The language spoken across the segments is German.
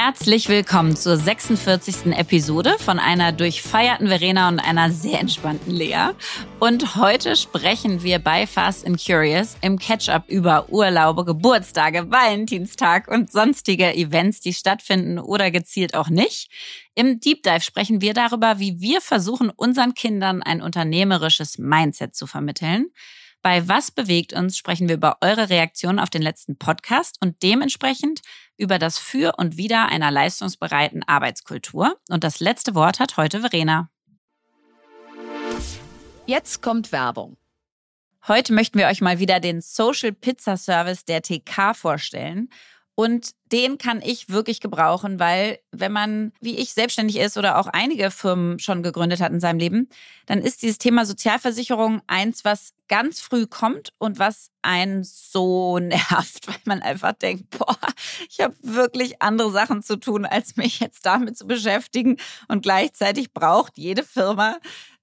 Herzlich willkommen zur 46. Episode von einer durchfeierten Verena und einer sehr entspannten Lea. Und heute sprechen wir bei Fast and Curious im Catch-up über Urlaube, Geburtstage, Valentinstag und sonstige Events, die stattfinden oder gezielt auch nicht. Im Deep Dive sprechen wir darüber, wie wir versuchen, unseren Kindern ein unternehmerisches Mindset zu vermitteln. Bei Was bewegt uns sprechen wir über eure Reaktionen auf den letzten Podcast und dementsprechend über das Für und Wider einer leistungsbereiten Arbeitskultur. Und das letzte Wort hat heute Verena. Jetzt kommt Werbung. Heute möchten wir euch mal wieder den Social Pizza Service der TK vorstellen. Und den kann ich wirklich gebrauchen, weil wenn man, wie ich, selbstständig ist oder auch einige Firmen schon gegründet hat in seinem Leben, dann ist dieses Thema Sozialversicherung eins, was ganz früh kommt und was einen so nervt, weil man einfach denkt, boah, ich habe wirklich andere Sachen zu tun, als mich jetzt damit zu beschäftigen. Und gleichzeitig braucht jede Firma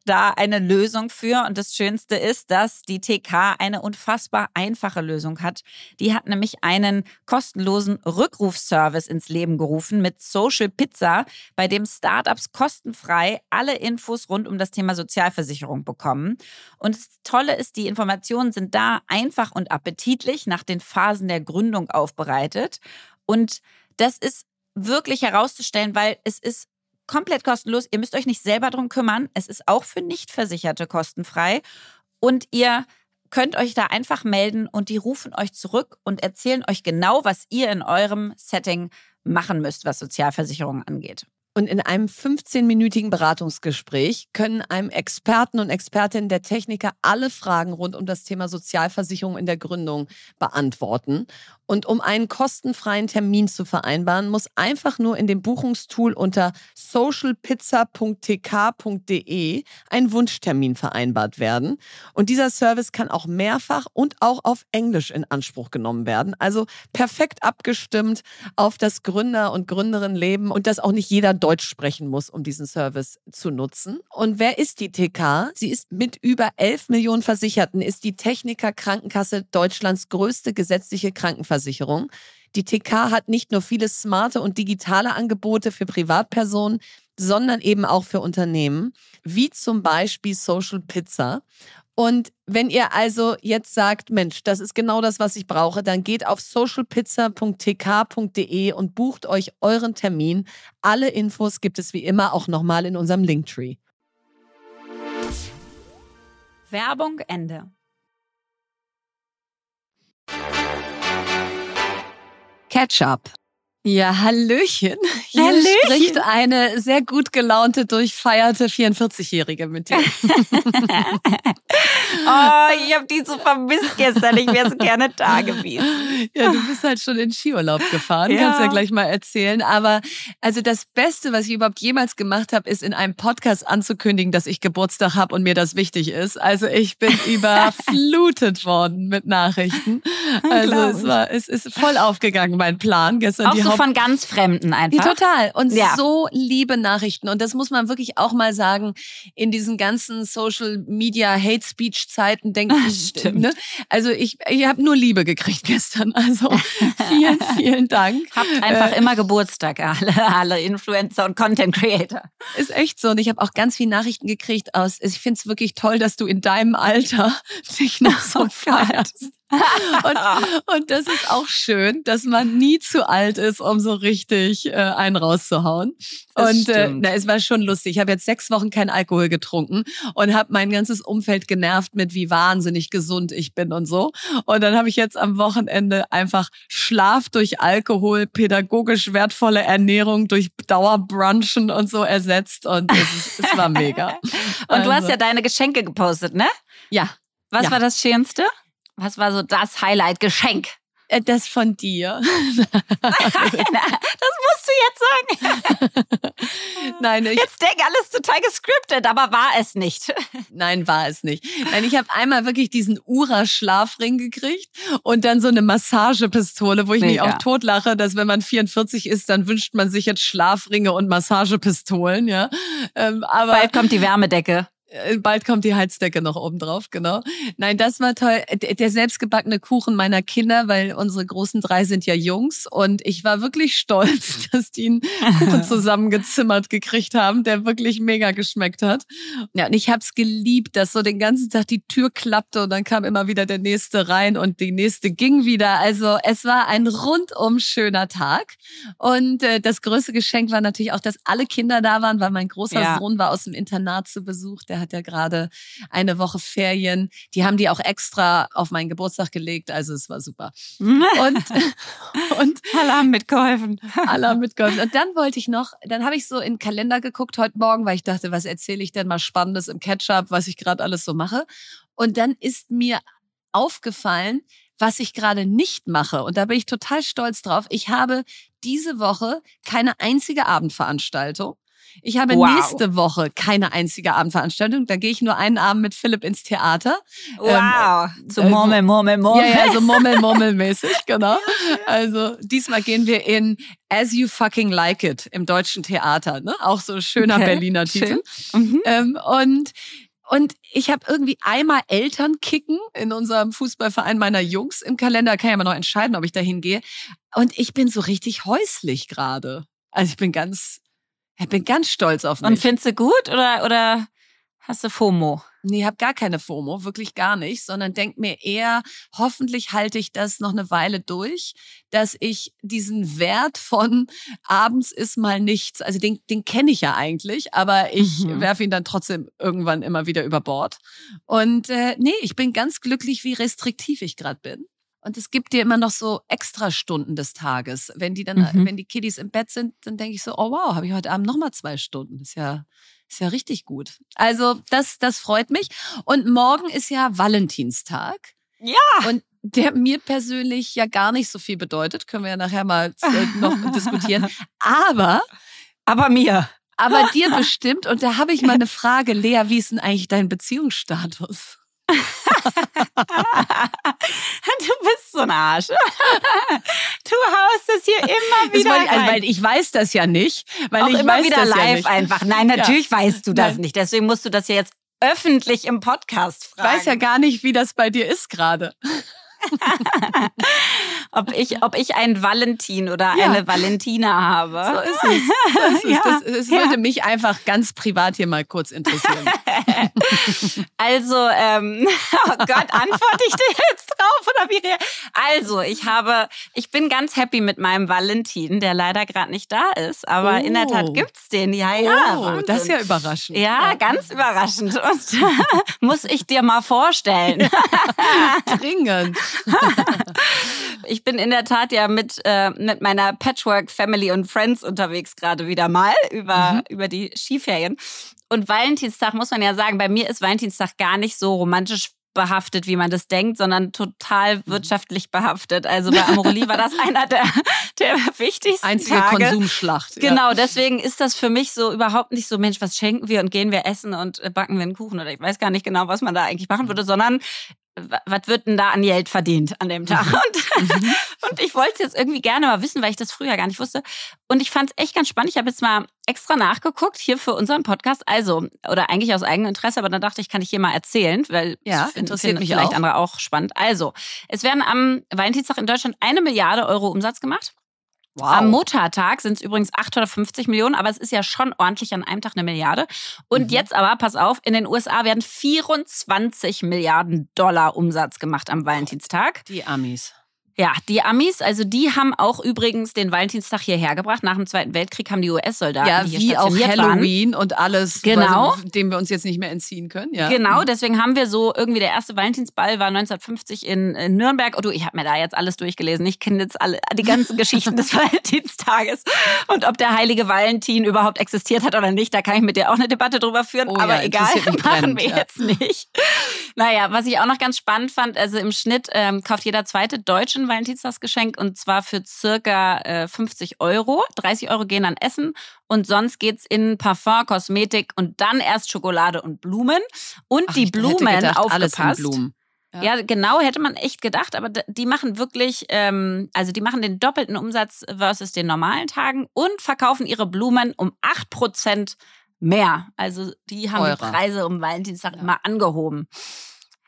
da eine Lösung für. Und das Schönste ist, dass die TK eine unfassbar einfache Lösung hat. Die hat nämlich einen kostenlosen Rückrufservice ins Leben gerufen mit Social Pizza, bei dem Startups kostenfrei alle Infos rund um das Thema Sozialversicherung bekommen. Und das Tolle ist, die Informationen sind da einfach und appetitlich nach den Phasen der Gründung aufbereitet. Und das ist wirklich herauszustellen, weil es ist komplett kostenlos. Ihr müsst euch nicht selber drum kümmern. Es ist auch für Nichtversicherte kostenfrei. Und ihr könnt euch da einfach melden und die rufen euch zurück und erzählen euch genau, was ihr in eurem Setting machen müsst, was Sozialversicherungen angeht. Und in einem 15-minütigen Beratungsgespräch können einem Experten und Expertinnen der Techniker alle Fragen rund um das Thema Sozialversicherung in der Gründung beantworten. Und um einen kostenfreien Termin zu vereinbaren, muss einfach nur in dem Buchungstool unter socialpizza.tk.de ein Wunschtermin vereinbart werden. Und dieser Service kann auch mehrfach und auch auf Englisch in Anspruch genommen werden. Also perfekt abgestimmt auf das Gründer- und Gründerinnenleben und dass auch nicht jeder Deutsch sprechen muss, um diesen Service zu nutzen. Und wer ist die TK? Sie ist mit über 11 Millionen Versicherten, ist die Techniker Krankenkasse Deutschlands größte gesetzliche Krankenversicherung. Krankenversicherung. Die TK hat nicht nur viele smarte und digitale Angebote für Privatpersonen, sondern eben auch für Unternehmen, wie zum Beispiel Social Pizza. Und wenn ihr also jetzt sagt, Mensch, das ist genau das, was ich brauche, dann geht auf socialpizza.tk.de und bucht euch euren Termin. Alle Infos gibt es wie immer auch nochmal in unserem Linktree. Werbung Ende. Ketchup. Ja, Hallöchen. Hier Hallöchen. spricht eine sehr gut gelaunte, durchfeierte 44-Jährige mit dir. oh, ich habe die so vermisst gestern. Ich wäre so gerne da gewesen. Ja, du bist halt schon in Skiurlaub gefahren. Ja. Kannst ja gleich mal erzählen. Aber also das Beste, was ich überhaupt jemals gemacht habe, ist in einem Podcast anzukündigen, dass ich Geburtstag habe und mir das wichtig ist. Also ich bin überflutet worden mit Nachrichten. Also es war, es ist voll aufgegangen, mein Plan. Gestern auch die so von ganz Fremden einfach. Total. Und ja. so liebe Nachrichten. Und das muss man wirklich auch mal sagen, in diesen ganzen Social Media Hate Speech Zeiten denke ich, ne? also ich, ich habe nur Liebe gekriegt gestern. Also vielen, vielen Dank. Habt einfach äh, immer Geburtstag, alle, alle Influencer und Content Creator. Ist echt so. Und ich habe auch ganz viele Nachrichten gekriegt aus. Ich finde es wirklich toll, dass du in deinem Alter dich noch so oh feierst und, und das ist auch schön, dass man nie zu alt ist, um so richtig äh, einen rauszuhauen. Das und äh, na, es war schon lustig. Ich habe jetzt sechs Wochen kein Alkohol getrunken und habe mein ganzes Umfeld genervt mit, wie wahnsinnig gesund ich bin und so. Und dann habe ich jetzt am Wochenende einfach Schlaf durch Alkohol, pädagogisch wertvolle Ernährung durch Dauerbrunchen und so ersetzt. Und es, es war mega. und also. du hast also ja deine Geschenke gepostet, ne? Ja. Was ja. war das Schönste? Was war so das Highlight-Geschenk? Äh, das von dir. das musst du jetzt sagen. Nein, ich, jetzt denk alles total gescriptet, aber war es nicht. Nein, war es nicht. Nein, ich habe einmal wirklich diesen Ura-Schlafring gekriegt und dann so eine Massagepistole, wo ich Mega. mich auch totlache, dass wenn man 44 ist, dann wünscht man sich jetzt Schlafringe und Massagepistolen, ja. Ähm, aber bald kommt die Wärmedecke. Äh, bald kommt die Heizdecke noch oben drauf, genau. Nein, das war toll. Der selbstgebackene Kuchen meiner Kinder, weil unsere großen drei sind ja Jungs und ich war wirklich stolz, dass die einen Kuchen zusammengezimmert gekriegt haben, der wirklich mega geschmeckt hat. Ja, und ich habe es geliebt, dass so den ganzen Tag die Tür klappte und dann kam immer wieder der nächste rein und die nächste ging wieder. Also es war ein rundum schöner Tag und äh, das größte Geschenk war natürlich auch, dass alle Kinder da waren, weil mein großer ja. Sohn war aus dem Internat zu Besuch. Der hat ja gerade eine Woche Ferien. Die haben die auch extra auf meinen Geburtstag gelegt. Also es war super. Und, und haben mitgeholfen. Haben mitgeholfen. Und dann wollte ich noch, dann habe ich so in den Kalender geguckt heute Morgen, weil ich dachte, was erzähle ich denn mal Spannendes im Ketchup, was ich gerade alles so mache. Und dann ist mir aufgefallen, was ich gerade nicht mache. Und da bin ich total stolz drauf. Ich habe diese Woche keine einzige Abendveranstaltung. Ich habe wow. nächste Woche keine einzige Abendveranstaltung. Da gehe ich nur einen Abend mit Philipp ins Theater. Wow. Ähm, so Murmel, Murmel, Murmel. Ja, ja, so Murmel, Murmel mäßig, genau. Also diesmal gehen wir in As You Fucking Like It im deutschen Theater. Ne? Auch so schöner okay. Berliner Titel. Mhm. Ähm, und und ich habe irgendwie einmal Eltern kicken in unserem Fußballverein meiner Jungs im Kalender. Kann ja mal noch entscheiden, ob ich da hingehe. Und ich bin so richtig häuslich gerade. Also ich bin ganz ich bin ganz stolz auf mich. Und findest du gut oder, oder hast du FOMO? Nee, ich habe gar keine FOMO, wirklich gar nicht, sondern denk mir eher, hoffentlich halte ich das noch eine Weile durch, dass ich diesen Wert von abends ist mal nichts, also den, den kenne ich ja eigentlich, aber ich mhm. werfe ihn dann trotzdem irgendwann immer wieder über Bord. Und äh, nee, ich bin ganz glücklich, wie restriktiv ich gerade bin. Und es gibt dir immer noch so extra Stunden des Tages. Wenn die dann, mhm. wenn die Kiddies im Bett sind, dann denke ich so, oh wow, habe ich heute Abend nochmal zwei Stunden. Ist ja, ist ja richtig gut. Also das, das freut mich. Und morgen ist ja Valentinstag. Ja. Und der mir persönlich ja gar nicht so viel bedeutet, können wir ja nachher mal äh, noch diskutieren. Aber, aber mir. Aber dir bestimmt. Und da habe ich mal eine Frage, Lea, wie ist denn eigentlich dein Beziehungsstatus? du bist so ein Arsch. Du haust es hier immer wieder weil, also, weil ich weiß das ja nicht. Weil Auch ich immer weiß wieder das live ja einfach. Nein, natürlich ja. weißt du das Nein. nicht. Deswegen musst du das ja jetzt öffentlich im Podcast fragen. Ich weiß ja gar nicht, wie das bei dir ist gerade. ob, ich, ob ich einen Valentin oder ja. eine Valentina habe. So ist es. So ist es. Ja. Das, das würde ja. mich einfach ganz privat hier mal kurz interessieren. also, ähm, oh Gott, antworte ich dir jetzt drauf oder wie? Also, ich habe, ich bin ganz happy mit meinem Valentin, der leider gerade nicht da ist, aber oh. in der Tat oh. gibt's den. Ja, ja. Oh, das ist ja überraschend. Ja, ganz überraschend. Und muss ich dir mal vorstellen. Dringend. ich bin in der Tat ja mit, äh, mit meiner Patchwork Family und Friends unterwegs gerade wieder mal über, mhm. über die Skiferien. Und Valentinstag muss man ja sagen, bei mir ist Valentinstag gar nicht so romantisch behaftet, wie man das denkt, sondern total mhm. wirtschaftlich behaftet. Also bei Amorelie war das einer der, der wichtigsten Einzige Tage. Konsumschlacht. Genau, deswegen ist das für mich so überhaupt nicht so, Mensch, was schenken wir und gehen wir essen und backen wir einen Kuchen oder ich weiß gar nicht genau, was man da eigentlich machen würde, sondern was wird denn da an Geld verdient an dem Tag? Und, und ich wollte es jetzt irgendwie gerne mal wissen, weil ich das früher gar nicht wusste. Und ich fand es echt ganz spannend. Ich habe jetzt mal extra nachgeguckt hier für unseren Podcast. Also, oder eigentlich aus eigenem Interesse, aber dann dachte ich, kann ich hier mal erzählen, weil ja, interessiert mich vielleicht auch. andere auch spannend. Also, es werden am Valentinstag in Deutschland eine Milliarde Euro Umsatz gemacht. Wow. Am Muttertag sind es übrigens 850 Millionen, aber es ist ja schon ordentlich an einem Tag eine Milliarde. Und mhm. jetzt aber, pass auf, in den USA werden 24 Milliarden Dollar Umsatz gemacht am Valentinstag. Die Amis. Ja, die Amis, also die haben auch übrigens den Valentinstag hierher gebracht. Nach dem Zweiten Weltkrieg haben die US-Soldaten ja, hier wie auch Halloween waren. und alles, genau. Also, dem wir uns jetzt nicht mehr entziehen können. Ja. Genau, mhm. deswegen haben wir so irgendwie der erste Valentinsball war 1950 in, in Nürnberg. Oh du, ich habe mir da jetzt alles durchgelesen. Ich kenne jetzt alle die ganzen Geschichten des Valentinstages und ob der heilige Valentin überhaupt existiert hat oder nicht. Da kann ich mit dir auch eine Debatte drüber führen. Oh, aber ja, egal, machen brennt, wir ja. jetzt nicht. Naja, was ich auch noch ganz spannend fand, also im Schnitt ähm, kauft jeder zweite Deutschen ein Valentinstagsgeschenk und zwar für circa äh, 50 Euro. 30 Euro gehen an Essen und sonst geht's in Parfum, Kosmetik und dann erst Schokolade und Blumen. Und Ach, die Blumen gedacht, aufgepasst. Blumen. Ja. ja. genau, hätte man echt gedacht, aber die machen wirklich, ähm, also die machen den doppelten Umsatz versus den normalen Tagen und verkaufen ihre Blumen um 8% mehr. Also die haben Teurer. die Preise um Valentinstag Ja. immer angehoben.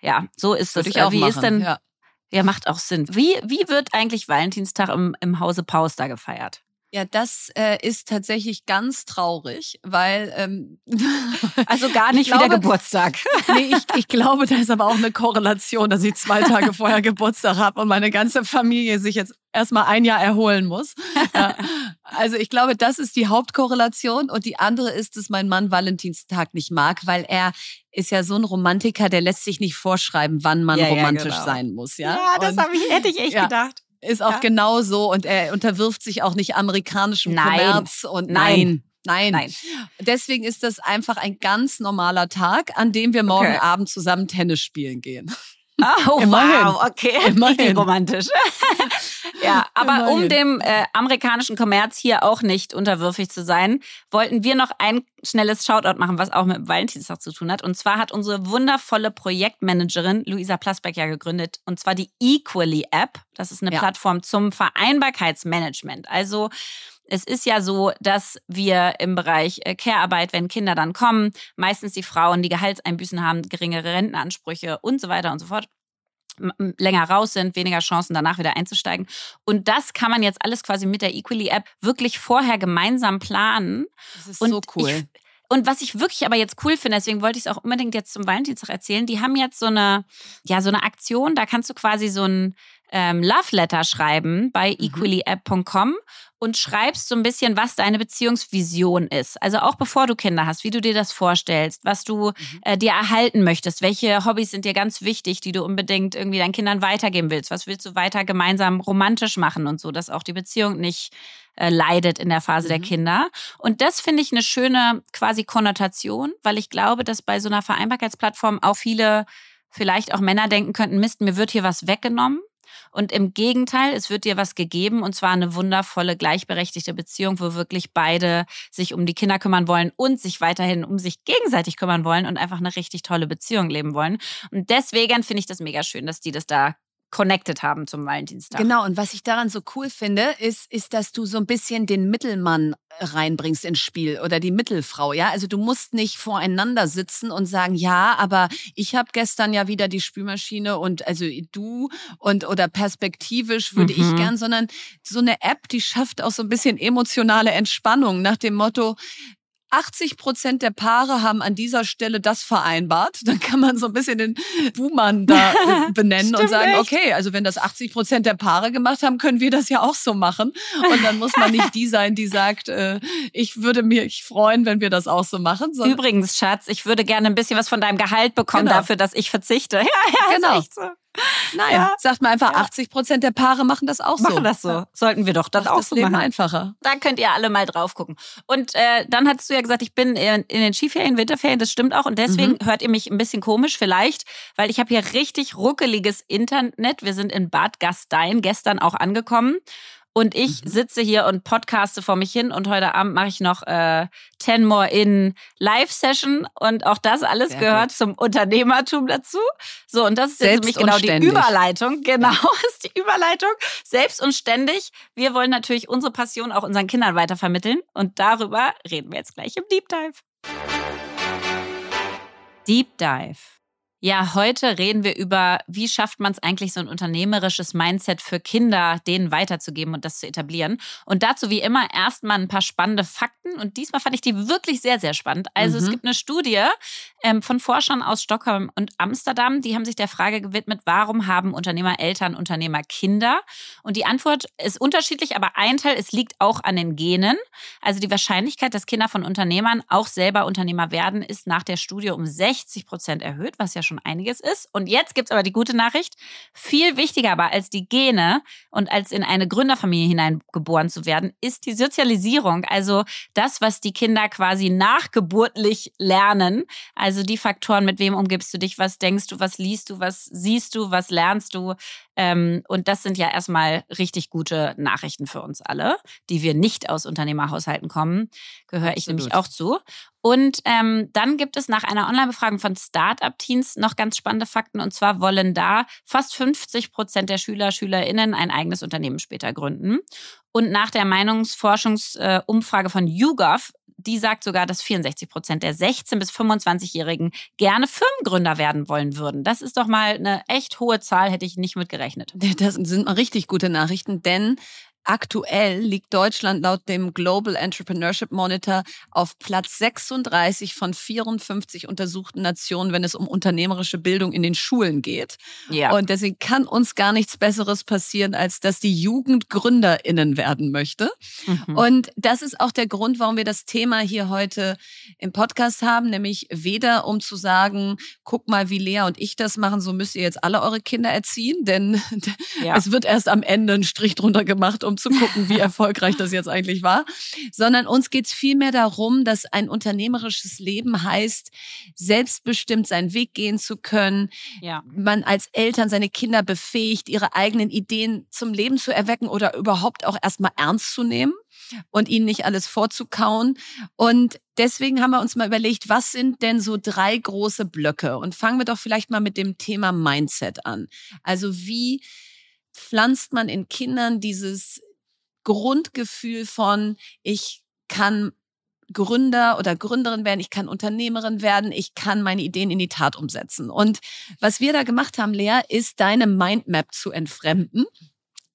Ja, so ist Würde es. ich auch Wie machen. ist denn, ja. Ja, macht auch Sinn. Wie, wie wird eigentlich Valentinstag im, im Hause Pauster gefeiert? Ja, das äh, ist tatsächlich ganz traurig, weil ähm, Also gar nicht glaube- Geburtstag. nee, ich, ich glaube, da ist aber auch eine Korrelation, dass ich zwei Tage vorher Geburtstag habe und meine ganze Familie sich jetzt erstmal ein Jahr erholen muss. Ja. Also ich glaube, das ist die Hauptkorrelation und die andere ist, dass mein Mann Valentinstag nicht mag, weil er ist ja so ein Romantiker, der lässt sich nicht vorschreiben, wann man Ja, ja, romantisch genau. sein muss. Ja, Und hab ich, hätte ich echt Ja. gedacht. Ist auch Ja. genau so und er unterwirft sich auch nicht amerikanischem Nein. Kommerz und Nein. nein. Nein. Deswegen ist das einfach ein ganz normaler Tag, an dem wir morgen Okay. Abend zusammen Tennis spielen gehen. Oh, Immerhin. wow, okay. Immerhin. Richtig romantisch. ja, aber um Immerhin. dem äh, amerikanischen Kommerz hier auch nicht unterwürfig zu sein, wollten wir noch ein schnelles Shoutout machen, was auch mit dem Valentinstag zu tun hat. Und zwar hat unsere wundervolle Projektmanagerin Luisa Plasbeck ja gegründet, und zwar die Equally App. Das ist eine Ja. Plattform zum Vereinbarkeitsmanagement. Also es ist ja so, dass wir im Bereich äh, Care-Arbeit, wenn Kinder dann kommen, meistens die Frauen, die Gehaltseinbüßen haben, geringere Rentenansprüche und so weiter und so fort, länger raus sind, weniger Chancen danach wieder einzusteigen. Und das kann man jetzt alles quasi mit der Equally-App wirklich vorher gemeinsam planen. Das ist Und so cool. Ich, und was ich wirklich aber jetzt cool finde, deswegen wollte ich es auch unbedingt jetzt zum Valentinstag erzählen, die haben jetzt so eine, ja, so eine Aktion, da kannst du quasi so ein ähm, Love Letter schreiben bei Mhm. equallyapp.com und schreibst so ein bisschen, was deine Beziehungsvision ist. Also auch bevor du Kinder hast, wie du dir das vorstellst, was du Mhm. äh, dir erhalten möchtest, welche Hobbys sind dir ganz wichtig, die du unbedingt irgendwie deinen Kindern weitergeben willst, was willst du weiter gemeinsam romantisch machen und so, dass auch die Beziehung nicht äh, leidet in der Phase der Mhm. Kinder. Und das finde ich eine schöne quasi Konnotation, weil ich glaube, dass bei so einer Vereinbarkeitsplattform auch viele, vielleicht auch Männer denken könnten, Mist, mir wird hier was weggenommen. Und im Gegenteil, es wird dir was gegeben und zwar eine wundervolle, gleichberechtigte Beziehung, wo wirklich beide sich um die Kinder kümmern wollen und sich weiterhin um sich gegenseitig kümmern wollen und einfach eine richtig tolle Beziehung leben wollen. Und deswegen finde ich das mega schön, dass die das da connected haben zum Valentinstag. Genau, und was ich daran so cool finde, ist, ist, dass du so ein bisschen den Mittelmann reinbringst ins Spiel oder die Mittelfrau, ja? Also du musst nicht voreinander sitzen und sagen, ja, aber ich habe gestern ja wieder die Spülmaschine und also du und oder perspektivisch würde Mhm. ich gern, sondern so eine App, die schafft auch so ein bisschen emotionale Entspannung nach dem Motto, 80 Prozent der Paare haben an dieser Stelle das vereinbart. Dann kann man so ein bisschen den Buhmann da äh, benennen und sagen, echt. okay, also wenn das 80 Prozent der Paare gemacht haben, können wir das ja auch so machen. Und dann muss man nicht die sein, die sagt, äh, ich würde mich freuen, wenn wir das auch so machen. sondern- Übrigens, Schatz, ich würde gerne ein bisschen was von deinem Gehalt bekommen Genau. dafür, dass ich verzichte. Ja, ja, Genau. ist echt so. Nein, Ja. sagt man einfach, Ja. 80 Prozent der Paare machen das auch so. Machen das so. Sollten wir doch dann Macht auch das so Leben machen. einfacher. Da könnt ihr alle mal drauf gucken. Und äh, dann hattest du ja gesagt, ich bin in, in den Skiferien, Winterferien, das stimmt auch. Und deswegen Mhm. hört ihr mich ein bisschen komisch vielleicht, weil ich habe hier richtig ruckeliges Internet. Wir sind in Bad Gastein gestern auch angekommen. Und ich Mhm. sitze hier und podcaste vor mich hin und heute Abend mache ich noch äh, Ten More in Live-Session und auch das alles Sehr gehört gut. zum Unternehmertum dazu. So, und das ist jetzt für mich genau die. Überleitung. Genau, ist die Überleitung. Selbst und ständig. Wir wollen natürlich unsere Passion auch unseren Kindern weitervermitteln und darüber reden wir jetzt gleich im Deep Dive. Deep Dive. Ja, heute reden wir über, wie schafft man es eigentlich, so ein unternehmerisches Mindset für Kinder, denen weiterzugeben und das zu etablieren. Und dazu wie immer erstmal ein paar spannende Fakten. Und diesmal fand ich die wirklich sehr, sehr spannend. Also es Mhm. gibt eine Studie ähm, von Forschern aus Stockholm und Amsterdam, die haben sich der Frage gewidmet, warum haben Unternehmer Eltern, Unternehmer Kinder? Und die Antwort ist unterschiedlich, aber ein Teil, es liegt auch an den Genen. Also die Wahrscheinlichkeit, dass Kinder von Unternehmern auch selber Unternehmer werden, ist nach der Studie um 60 Prozent erhöht, was ja schon einiges ist. Und jetzt gibt's aber die gute Nachricht. Viel wichtiger aber als die Gene und als in eine Gründerfamilie hineingeboren zu werden, ist die Sozialisierung. Also das, was die Kinder quasi nachgeburtlich lernen. Also die Faktoren, mit wem umgibst du dich, was denkst du, was liest du, was siehst du, was lernst du. Ähm, und das sind ja erstmal richtig gute Nachrichten für uns alle, die wir nicht aus Unternehmerhaushalten kommen. Gehöre ich nämlich auch zu. Und ähm, dann gibt es nach einer Online-Befragung von Startup-Teams noch ganz spannende Fakten. Und zwar wollen da fast 50 Prozent der Schüler, SchülerInnen ein eigenes Unternehmen später gründen. Und nach der Meinungsforschungsumfrage von YouGov die sagt sogar, dass 64 Prozent der 16- bis 25-Jährigen gerne Firmengründer werden wollen würden. Das ist doch mal eine echt hohe Zahl, hätte ich nicht mit gerechnet. Das sind mal richtig gute Nachrichten, denn Aktuell liegt Deutschland laut dem Global Entrepreneurship Monitor auf Platz 36 von 54 untersuchten Nationen, wenn es um unternehmerische Bildung in den Schulen geht. Ja. Und deswegen kann uns gar nichts Besseres passieren, als dass die Jugend GründerInnen werden möchte. Mhm. Und das ist auch der Grund, warum wir das Thema hier heute im Podcast haben, nämlich weder um zu sagen, guck mal, wie Lea und ich das machen, so müsst ihr jetzt alle eure Kinder erziehen, denn ja. es wird erst am Ende ein Strich drunter gemacht, um zu gucken, wie erfolgreich das jetzt eigentlich war, sondern uns geht es vielmehr darum, dass ein unternehmerisches Leben heißt, selbstbestimmt seinen Weg gehen zu können, ja. man als Eltern seine Kinder befähigt, ihre eigenen Ideen zum Leben zu erwecken oder überhaupt auch erstmal ernst zu nehmen und ihnen nicht alles vorzukauen. Und deswegen haben wir uns mal überlegt, was sind denn so drei große Blöcke? Und fangen wir doch vielleicht mal mit dem Thema Mindset an. Also wie pflanzt man in Kindern dieses Grundgefühl von, ich kann Gründer oder Gründerin werden, ich kann Unternehmerin werden, ich kann meine Ideen in die Tat umsetzen. Und was wir da gemacht haben, Lea, ist deine Mindmap zu entfremden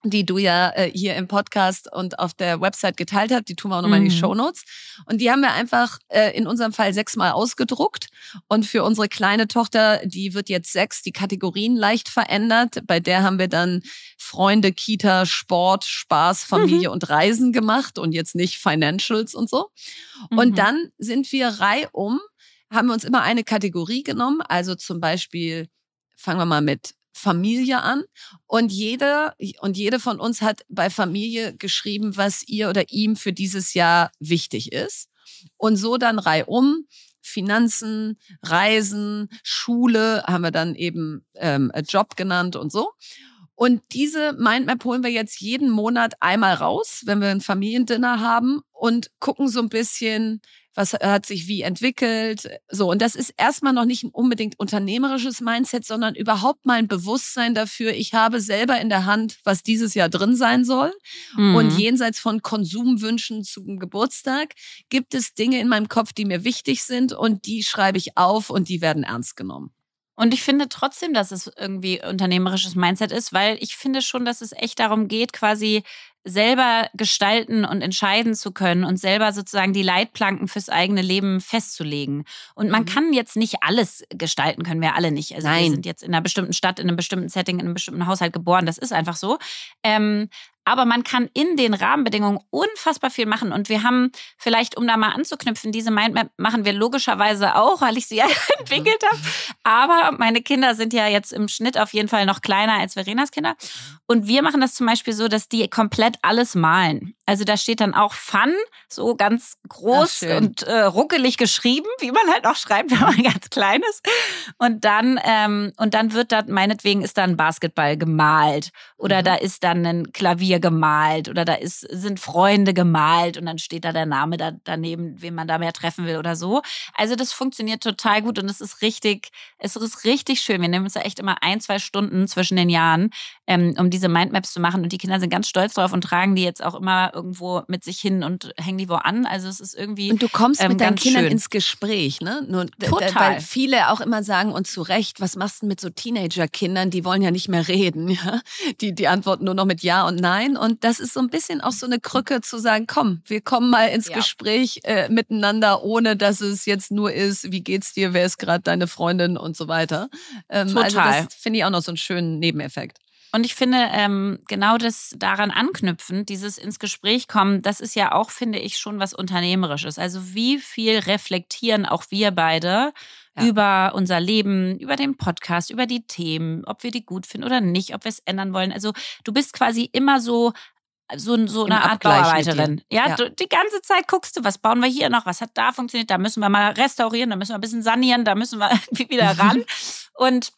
die du ja äh, hier im Podcast und auf der Website geteilt hast. Die tun wir auch nochmal mhm. in die mhm. Show Notes. Und die haben wir einfach äh, in unserem Fall sechsmal ausgedruckt. Und für unsere kleine Tochter, die wird jetzt sechs, die Kategorien leicht verändert. Bei der haben wir dann Freunde, Kita, Sport, Spaß, Familie mhm. und Reisen gemacht und jetzt nicht Financials und so. Mhm. Und dann sind wir reihum, haben wir uns immer eine Kategorie genommen. Also zum Beispiel fangen wir mal mit Familie an und jeder und jede von uns hat bei Familie geschrieben, was ihr oder ihm für dieses Jahr wichtig ist. Und so dann reihum. Finanzen, Reisen, Schule haben wir dann eben ähm, Job genannt und so. Und diese Mindmap holen wir jetzt jeden Monat einmal raus, wenn wir ein Familiendinner haben und gucken so ein bisschen, was hat sich wie entwickelt. So, und das ist erstmal noch nicht ein unbedingt unternehmerisches Mindset, sondern überhaupt mal ein Bewusstsein dafür, ich habe selber in der Hand, was dieses Jahr drin sein soll. Mhm. Und jenseits von Konsumwünschen zum Geburtstag gibt es Dinge in meinem Kopf, die mir wichtig sind und die schreibe ich auf und die werden ernst genommen. Und ich finde trotzdem, dass es irgendwie unternehmerisches Mindset ist, weil ich finde schon, dass es echt darum geht, quasi selber gestalten und entscheiden zu können und selber sozusagen die Leitplanken fürs eigene Leben festzulegen. Und man mhm. kann jetzt nicht alles gestalten, können wir alle nicht. Also Nein. wir sind jetzt in einer bestimmten Stadt, in einem bestimmten Setting, in einem bestimmten Haushalt geboren. Das ist einfach so. Ähm, aber man kann in den Rahmenbedingungen unfassbar viel machen. Und wir haben vielleicht, um da mal anzuknüpfen, diese Mindmap machen wir logischerweise auch, weil ich sie ja entwickelt habe. Aber meine Kinder sind ja jetzt im Schnitt auf jeden Fall noch kleiner als Verenas Kinder. Und wir machen das zum Beispiel so, dass die komplett alles malen. Also da steht dann auch Fun, so ganz groß und äh, ruckelig geschrieben, wie man halt auch schreibt, wenn man ganz klein ist. Und dann, ähm, und dann wird da, meinetwegen ist da ein Basketball gemalt oder mhm. da ist dann ein Klavier gemalt oder da ist, sind Freunde gemalt und dann steht da der Name da, daneben, wen man da mehr treffen will oder so. Also das funktioniert total gut und es ist richtig, es ist richtig schön. Wir nehmen uns da echt immer ein, zwei Stunden zwischen den Jahren, ähm, um diese Mindmaps zu machen und die Kinder sind ganz stolz drauf und tragen die jetzt auch immer irgendwo mit sich hin und hängen die wo an. Also es ist irgendwie. Und du kommst ähm, mit deinen Kindern schön. ins Gespräch, ne? Nur, Total. Weil viele auch immer sagen, und zu Recht, was machst du mit so Teenager-Kindern? Die wollen ja nicht mehr reden, ja? Die, die antworten nur noch mit Ja und Nein. Und das ist so ein bisschen auch so eine Krücke zu sagen, komm, wir kommen mal ins ja. Gespräch äh, miteinander, ohne dass es jetzt nur ist, wie geht's dir, wer ist gerade deine Freundin und so weiter. Ähm, Total. Also das finde ich auch noch so einen schönen Nebeneffekt. Und ich finde, ähm, genau das daran anknüpfen, dieses ins Gespräch kommen, das ist ja auch, finde ich, schon was Unternehmerisches. Also wie viel reflektieren auch wir beide ja. über unser Leben, über den Podcast, über die Themen, ob wir die gut finden oder nicht, ob wir es ändern wollen. Also du bist quasi immer so so, so eine Art Bauarbeiterin. Ja, ja. Du, die ganze Zeit guckst du, was bauen wir hier noch, was hat da funktioniert, da müssen wir mal restaurieren, da müssen wir ein bisschen sanieren, da müssen wir irgendwie wieder ran. Und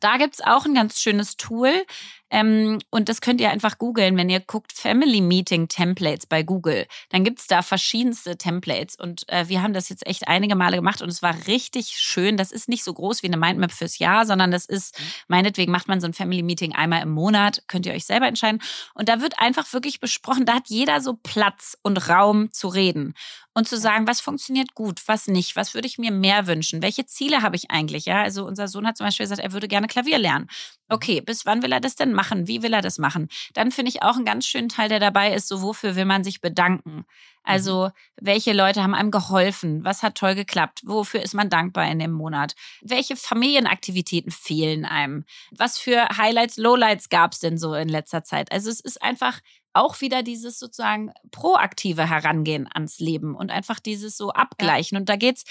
da gibt's auch ein ganz schönes Tool. Ähm, und das könnt ihr einfach googeln, wenn ihr guckt Family Meeting Templates bei Google. Dann gibt's da verschiedenste Templates. Und äh, wir haben das jetzt echt einige Male gemacht und es war richtig schön. Das ist nicht so groß wie eine Mindmap fürs Jahr, sondern das ist, mhm. meinetwegen macht man so ein Family Meeting einmal im Monat, könnt ihr euch selber entscheiden. Und da wird einfach wirklich besprochen, da hat jeder so Platz und Raum zu reden und zu sagen, was funktioniert gut, was nicht, was würde ich mir mehr wünschen, welche Ziele habe ich eigentlich, ja? Also unser Sohn hat zum Beispiel gesagt, er würde gerne Klavier lernen. Mhm. Okay, bis wann will er das denn machen? Wie will er das machen? Dann finde ich auch einen ganz schönen Teil, der dabei ist, so wofür will man sich bedanken? Also, mhm. welche Leute haben einem geholfen? Was hat toll geklappt? Wofür ist man dankbar in dem Monat? Welche Familienaktivitäten fehlen einem? Was für Highlights, Lowlights gab es denn so in letzter Zeit? Also, es ist einfach auch wieder dieses sozusagen proaktive Herangehen ans Leben und einfach dieses so abgleichen. Ja. Und da geht's,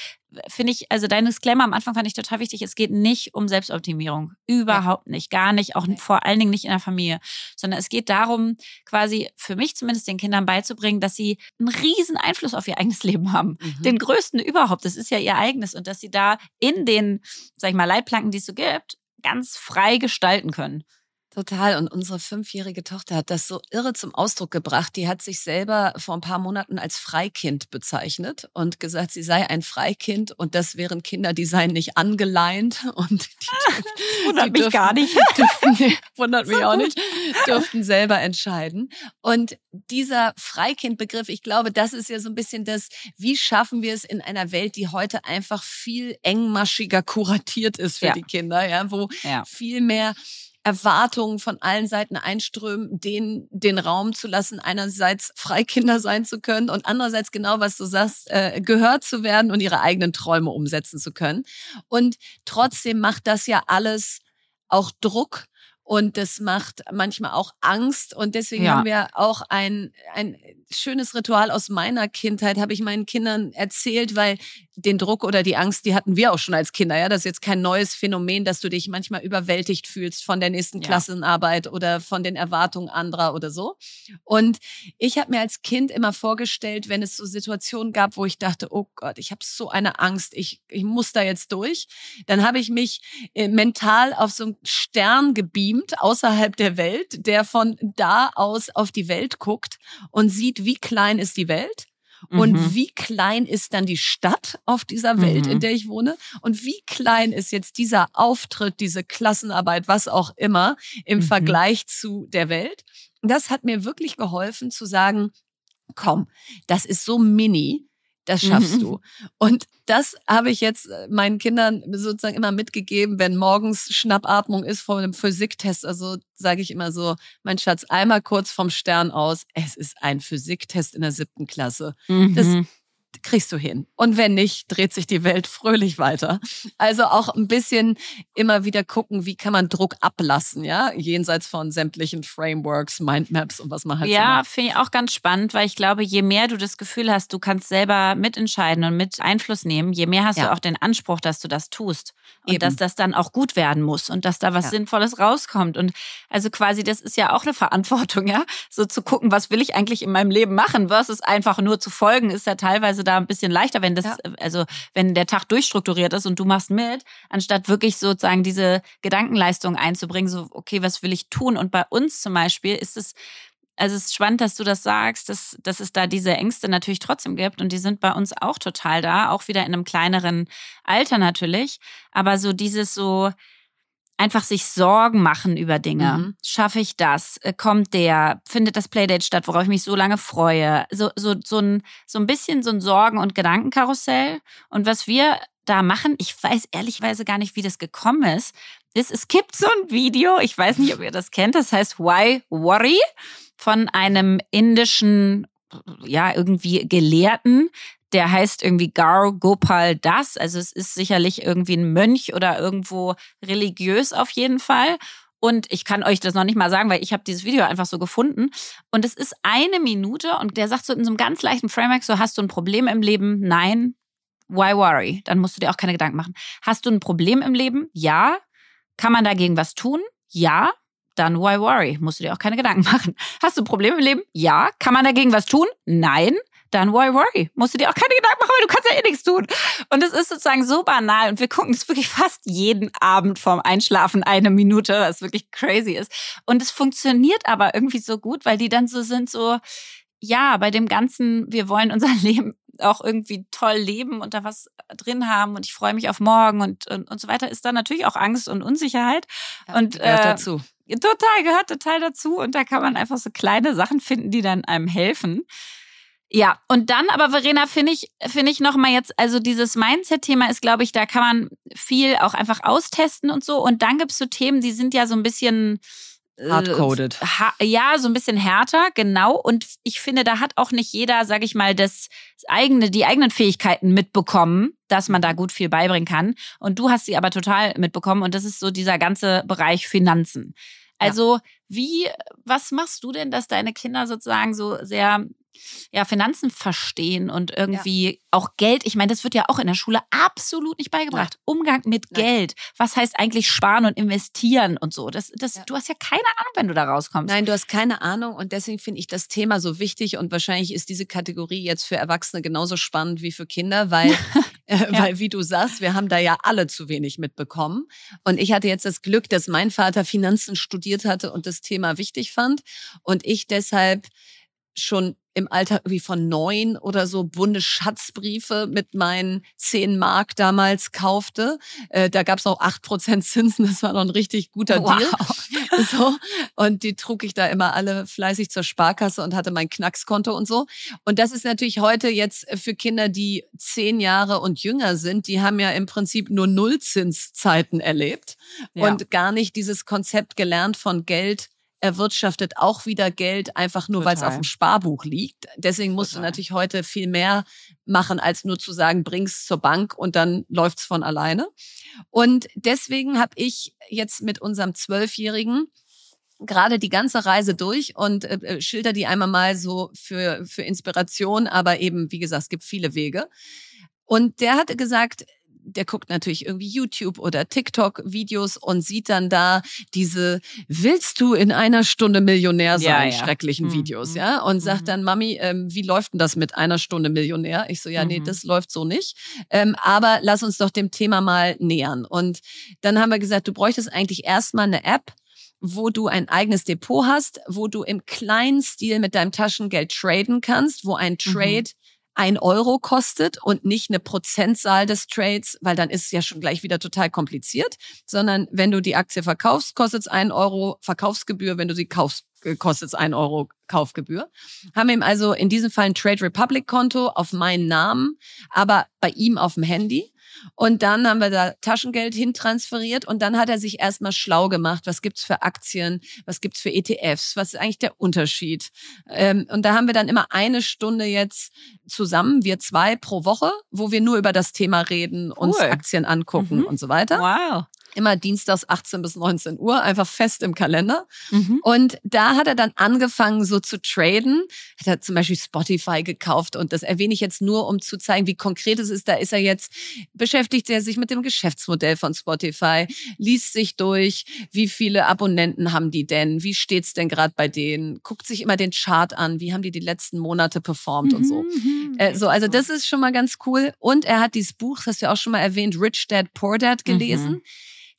finde ich, also dein Disclaimer am Anfang fand ich total wichtig. Es geht nicht um Selbstoptimierung. Überhaupt ja. nicht. Gar nicht. Auch vor allen Dingen nicht in der Familie. Sondern es geht darum, quasi für mich zumindest den Kindern beizubringen, dass sie einen riesen Einfluss auf ihr eigenes Leben haben. Mhm. Den größten überhaupt. Das ist ja ihr eigenes. Und dass sie da in den, sag ich mal, Leitplanken, die es so gibt, ganz frei gestalten können. Total. Und unsere fünfjährige Tochter hat das so irre zum Ausdruck gebracht. Die hat sich selber vor ein paar Monaten als Freikind bezeichnet und gesagt, sie sei ein Freikind und das wären Kinder, die seien nicht angeleint und die, wundert die mich dürften, gar nicht. Dürften, nee, wundert mich auch nicht, durften selber entscheiden. Und dieser Freikindbegriff, ich glaube, das ist ja so ein bisschen das, wie schaffen wir es in einer Welt, die heute einfach viel engmaschiger kuratiert ist für ja. die Kinder, ja, wo ja. viel mehr Erwartungen von allen Seiten einströmen, denen den Raum zu lassen, einerseits Freikinder sein zu können und andererseits genau, was du sagst, äh, gehört zu werden und ihre eigenen Träume umsetzen zu können. Und trotzdem macht das ja alles auch Druck und das macht manchmal auch Angst. Und deswegen ja. haben wir auch ein, ein schönes Ritual aus meiner Kindheit, habe ich meinen Kindern erzählt, weil den Druck oder die Angst, die hatten wir auch schon als Kinder. Ja, das ist jetzt kein neues Phänomen, dass du dich manchmal überwältigt fühlst von der nächsten ja. Klassenarbeit oder von den Erwartungen anderer oder so. Und ich habe mir als Kind immer vorgestellt, wenn es so Situationen gab, wo ich dachte, oh Gott, ich habe so eine Angst, ich, ich muss da jetzt durch, dann habe ich mich äh, mental auf so einen Stern gebeamt außerhalb der Welt, der von da aus auf die Welt guckt und sieht, wie klein ist die Welt und mhm. wie klein ist dann die Stadt auf dieser Welt, mhm. in der ich wohne? Und wie klein ist jetzt dieser Auftritt, diese Klassenarbeit, was auch immer, im mhm. Vergleich zu der Welt? Das hat mir wirklich geholfen zu sagen, komm, das ist so mini, das schaffst mhm. du. Und das habe ich jetzt äh, meinen Kindern sozusagen immer mitgegeben, wenn morgens Schnappatmung ist vor einem Physiktest. Also sage ich immer so, mein Schatz, einmal kurz vom Stern aus, es ist ein Physiktest in der siebten Klasse. Mhm. Das kriegst du hin. Und wenn nicht, dreht sich die Welt fröhlich weiter. Also auch ein bisschen immer wieder gucken, wie kann man Druck ablassen, ja, jenseits von sämtlichen Frameworks, Mindmaps und was man halt Ja, so finde ich auch ganz spannend, weil ich glaube, je mehr du das Gefühl hast, du kannst selber mitentscheiden und mit Einfluss nehmen, je mehr hast ja. du auch den Anspruch, dass du das tust und Eben. dass das dann auch gut werden muss und dass da was ja. Sinnvolles rauskommt. Und also quasi, das ist ja auch eine Verantwortung, ja, so zu gucken, was will ich eigentlich in meinem Leben machen, versus einfach nur zu folgen, ist ja teilweise da ein bisschen leichter, wenn das, ja. also wenn der Tag durchstrukturiert ist und du machst mit, anstatt wirklich sozusagen diese Gedankenleistung einzubringen, so, okay, was will ich tun? Und bei uns zum Beispiel ist es, also es ist spannend, dass du das sagst, dass, dass es da diese Ängste natürlich trotzdem gibt und die sind bei uns auch total da, auch wieder in einem kleineren Alter natürlich. Aber so dieses so, einfach sich Sorgen machen über Dinge. Mhm. Schaffe ich das? Äh, kommt der? Findet das Playdate statt, worauf ich mich so lange freue? So, so, so, ein, so ein bisschen so ein Sorgen- und Gedankenkarussell. Und was wir da machen, ich weiß ehrlichweise gar nicht, wie das gekommen ist, ist, es gibt so ein Video, ich weiß nicht, ob ihr das kennt, das heißt Why Worry von einem indischen ja, irgendwie Gelehrten, der heißt irgendwie Gar Gopal Das. Also es ist sicherlich irgendwie ein Mönch oder irgendwo religiös auf jeden Fall. Und ich kann euch das noch nicht mal sagen, weil ich habe dieses Video einfach so gefunden. Und es ist eine Minute und der sagt so in so einem ganz leichten Framework, so hast du ein Problem im Leben? Nein. Why worry? Dann musst du dir auch keine Gedanken machen. Hast du ein Problem im Leben? Ja. Kann man dagegen was tun? Ja. Dann why worry? Musst du dir auch keine Gedanken machen. Hast du ein Problem im Leben? Ja. Kann man dagegen was tun? Nein dann worry, worry. Musst du dir auch keine Gedanken machen, weil du kannst ja eh nichts tun. Und es ist sozusagen so banal und wir gucken es wirklich fast jeden Abend vorm Einschlafen eine Minute, was wirklich crazy ist. Und es funktioniert aber irgendwie so gut, weil die dann so sind, so, ja, bei dem Ganzen, wir wollen unser Leben auch irgendwie toll leben und da was drin haben und ich freue mich auf morgen und, und, und so weiter, ist da natürlich auch Angst und Unsicherheit. Ja, und gehört äh, dazu. Total, gehört total dazu. Und da kann man einfach so kleine Sachen finden, die dann einem helfen. Ja, und dann aber, Verena, finde ich, finde ich nochmal jetzt, also dieses Mindset-Thema ist, glaube ich, da kann man viel auch einfach austesten und so. Und dann gibt's so Themen, die sind ja so ein bisschen äh, Hardcoded. Ha ja, so ein bisschen härter, genau. Und ich finde, da hat auch nicht jeder, sag ich mal, das eigene, die eigenen Fähigkeiten mitbekommen, dass man da gut viel beibringen kann. Und du hast sie aber total mitbekommen. Und das ist so dieser ganze Bereich Finanzen. Also, wie, was machst du denn, dass deine Kinder sozusagen so sehr ja, Finanzen verstehen und irgendwie ja. auch Geld. Ich meine, das wird ja auch in der Schule absolut nicht beigebracht. Nein. Umgang mit Nein. Geld. Was heißt eigentlich sparen und investieren und so? Das, das, ja. Du hast ja keine Ahnung, wenn du da rauskommst. Nein, du hast keine Ahnung und deswegen finde ich das Thema so wichtig und wahrscheinlich ist diese Kategorie jetzt für Erwachsene genauso spannend wie für Kinder, weil, äh, ja. weil wie du sagst, wir haben da ja alle zu wenig mitbekommen. Und ich hatte jetzt das Glück, dass mein Vater Finanzen studiert hatte und das Thema wichtig fand und ich deshalb schon im Alter wie von neun oder so Bundesschatzbriefe mit meinen zehn Mark damals kaufte. Äh, da gab's auch acht Prozent Zinsen, das war noch ein richtig guter wow. Deal. So. Und die trug ich da immer alle fleißig zur Sparkasse und hatte mein Knackskonto und so. Und das ist natürlich heute jetzt für Kinder, die zehn Jahre und jünger sind, die haben ja im Prinzip nur Nullzinszeiten erlebt ja. und gar nicht dieses Konzept gelernt von Geld erwirtschaftet auch wieder Geld, einfach nur weil es auf dem Sparbuch liegt. Deswegen musst Total. du natürlich heute viel mehr machen, als nur zu sagen, bring's zur Bank und dann läuft's von alleine. Und deswegen habe ich jetzt mit unserem Zwölfjährigen gerade die ganze Reise durch und äh, äh, schilder die einmal mal so für, für Inspiration, aber eben, wie gesagt, es gibt viele Wege. Und der hatte gesagt, der guckt natürlich irgendwie YouTube oder TikTok-Videos und sieht dann da diese Willst du in einer Stunde Millionär sein? Ja, ja. schrecklichen mhm. Videos, ja. Und sagt mhm. dann, Mami, ähm, wie läuft denn das mit einer Stunde Millionär? Ich so, ja, nee, mhm. das läuft so nicht. Ähm, aber lass uns doch dem Thema mal nähern. Und dann haben wir gesagt, du bräuchtest eigentlich erstmal eine App, wo du ein eigenes Depot hast, wo du im kleinen Stil mit deinem Taschengeld traden kannst, wo ein mhm. Ein Euro kostet und nicht eine Prozentzahl des Trades, weil dann ist es ja schon gleich wieder total kompliziert, sondern wenn du die Aktie verkaufst, kostet es ein Euro Verkaufsgebühr, wenn du sie kaufst, kostet es ein Euro Kaufgebühr. Haben ihm also in diesem Fall ein Trade Republic Konto auf meinen Namen, aber bei ihm auf dem Handy. Und dann haben wir da Taschengeld hintransferiert und dann hat er sich erstmal schlau gemacht, was gibt's für Aktien, was gibt's für ETFs, was ist eigentlich der Unterschied. Ähm, und da haben wir dann immer eine Stunde jetzt zusammen, wir zwei pro Woche, wo wir nur über das Thema reden, cool. uns Aktien angucken mhm. und so weiter. Wow immer dienstags 18 bis 19 Uhr, einfach fest im Kalender. Mhm. Und da hat er dann angefangen, so zu traden. Hat er zum Beispiel Spotify gekauft und das erwähne ich jetzt nur, um zu zeigen, wie konkret es ist. Da ist er jetzt, beschäftigt er sich mit dem Geschäftsmodell von Spotify, liest sich durch, wie viele Abonnenten haben die denn, wie steht's denn gerade bei denen, guckt sich immer den Chart an, wie haben die die letzten Monate performt mhm. und so. Mhm. Äh, so, also das ist schon mal ganz cool. Und er hat dieses Buch, das hast du ja auch schon mal erwähnt, Rich Dad, Poor Dad gelesen. Mhm.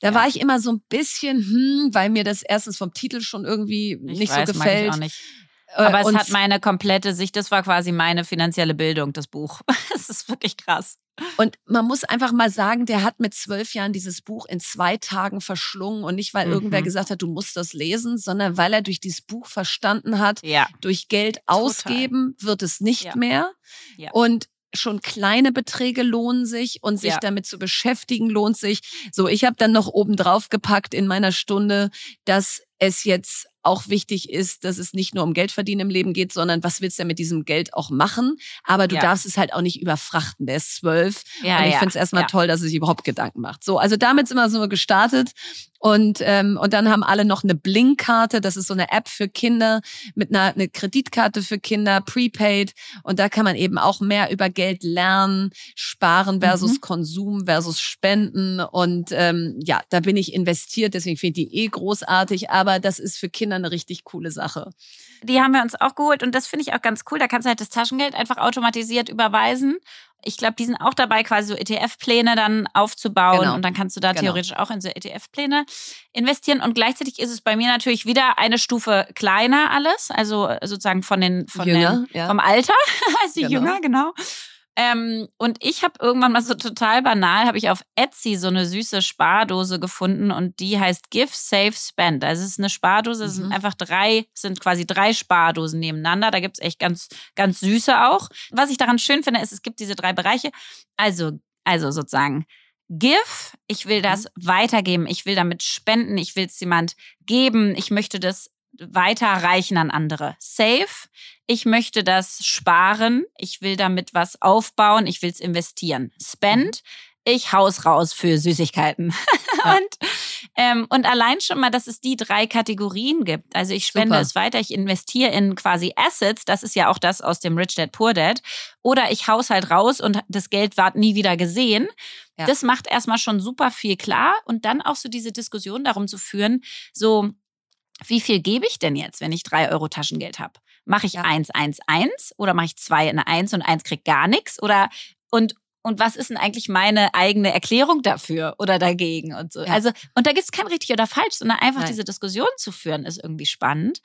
Da ja. war ich immer so ein bisschen, hm, weil mir das erstens vom Titel schon irgendwie ich nicht weiß, so gefällt. Mag ich auch nicht. Äh, Aber es hat meine komplette Sicht, das war quasi meine finanzielle Bildung, das Buch. Es ist wirklich krass. Und man muss einfach mal sagen, der hat mit zwölf Jahren dieses Buch in zwei Tagen verschlungen und nicht, weil mhm. irgendwer gesagt hat, du musst das lesen, sondern weil er durch dieses Buch verstanden hat, ja. durch Geld Total. ausgeben wird es nicht ja. mehr. Ja. Und schon kleine Beträge lohnen sich und sich ja. damit zu beschäftigen lohnt sich. So, ich habe dann noch oben drauf gepackt in meiner Stunde, dass es jetzt auch wichtig ist, dass es nicht nur um Geld verdienen im Leben geht, sondern was willst du mit diesem Geld auch machen? Aber du ja. darfst es halt auch nicht überfrachten. Der ist zwölf. Ja, und ich ja. finde es erstmal ja. toll, dass er sich überhaupt Gedanken macht. So, also damit sind wir so gestartet. Und, ähm, und dann haben alle noch eine Blink-Karte. Das ist so eine App für Kinder mit einer eine Kreditkarte für Kinder, prepaid. Und da kann man eben auch mehr über Geld lernen, sparen versus mhm. Konsum versus Spenden. Und ähm, ja, da bin ich investiert. Deswegen finde ich die eh großartig. Aber das ist für Kinder eine richtig coole Sache. Die haben wir uns auch geholt und das finde ich auch ganz cool. Da kannst du halt das Taschengeld einfach automatisiert überweisen. Ich glaube, die sind auch dabei, quasi so ETF-Pläne dann aufzubauen genau. und dann kannst du da genau. theoretisch auch in so ETF-Pläne investieren. Und gleichzeitig ist es bei mir natürlich wieder eine Stufe kleiner alles, also sozusagen von den, von Jünger, den, ja. vom Alter, also genau. jünger, genau. Ähm, und ich habe irgendwann mal so total banal, habe ich auf Etsy so eine süße Spardose gefunden und die heißt Give, Save, Spend. Also es ist eine Spardose, es mhm. sind einfach drei, sind quasi drei Spardosen nebeneinander. Da gibt's echt ganz, ganz süße auch. Was ich daran schön finde, ist, es gibt diese drei Bereiche. Also, also sozusagen Give, ich will das mhm. weitergeben, ich will damit spenden, ich will es jemand geben, ich möchte das weiterreichen an andere. Save, ich möchte das sparen, ich will damit was aufbauen, ich will es investieren. Spend, ich haus raus für Süßigkeiten. Ja. und, ähm, und allein schon mal, dass es die drei Kategorien gibt. Also ich spende Super. es weiter, ich investiere in quasi Assets, das ist ja auch das aus dem Rich Dad Poor Dad. Oder ich haus halt raus und das Geld wird nie wieder gesehen. Ja. Das macht erstmal schon super viel klar. Und dann auch so diese Diskussion darum zu führen, so, wie viel gebe ich denn jetzt, wenn ich drei Euro Taschengeld habe? Mache ich eins, eins, eins oder mache ich zwei in eins und eins kriegt gar nichts? Oder und und was ist denn eigentlich meine eigene Erklärung dafür oder dagegen und so. Ja. Also, und da gibt es kein richtig oder falsch, sondern einfach Nein. diese Diskussion zu führen, ist irgendwie spannend.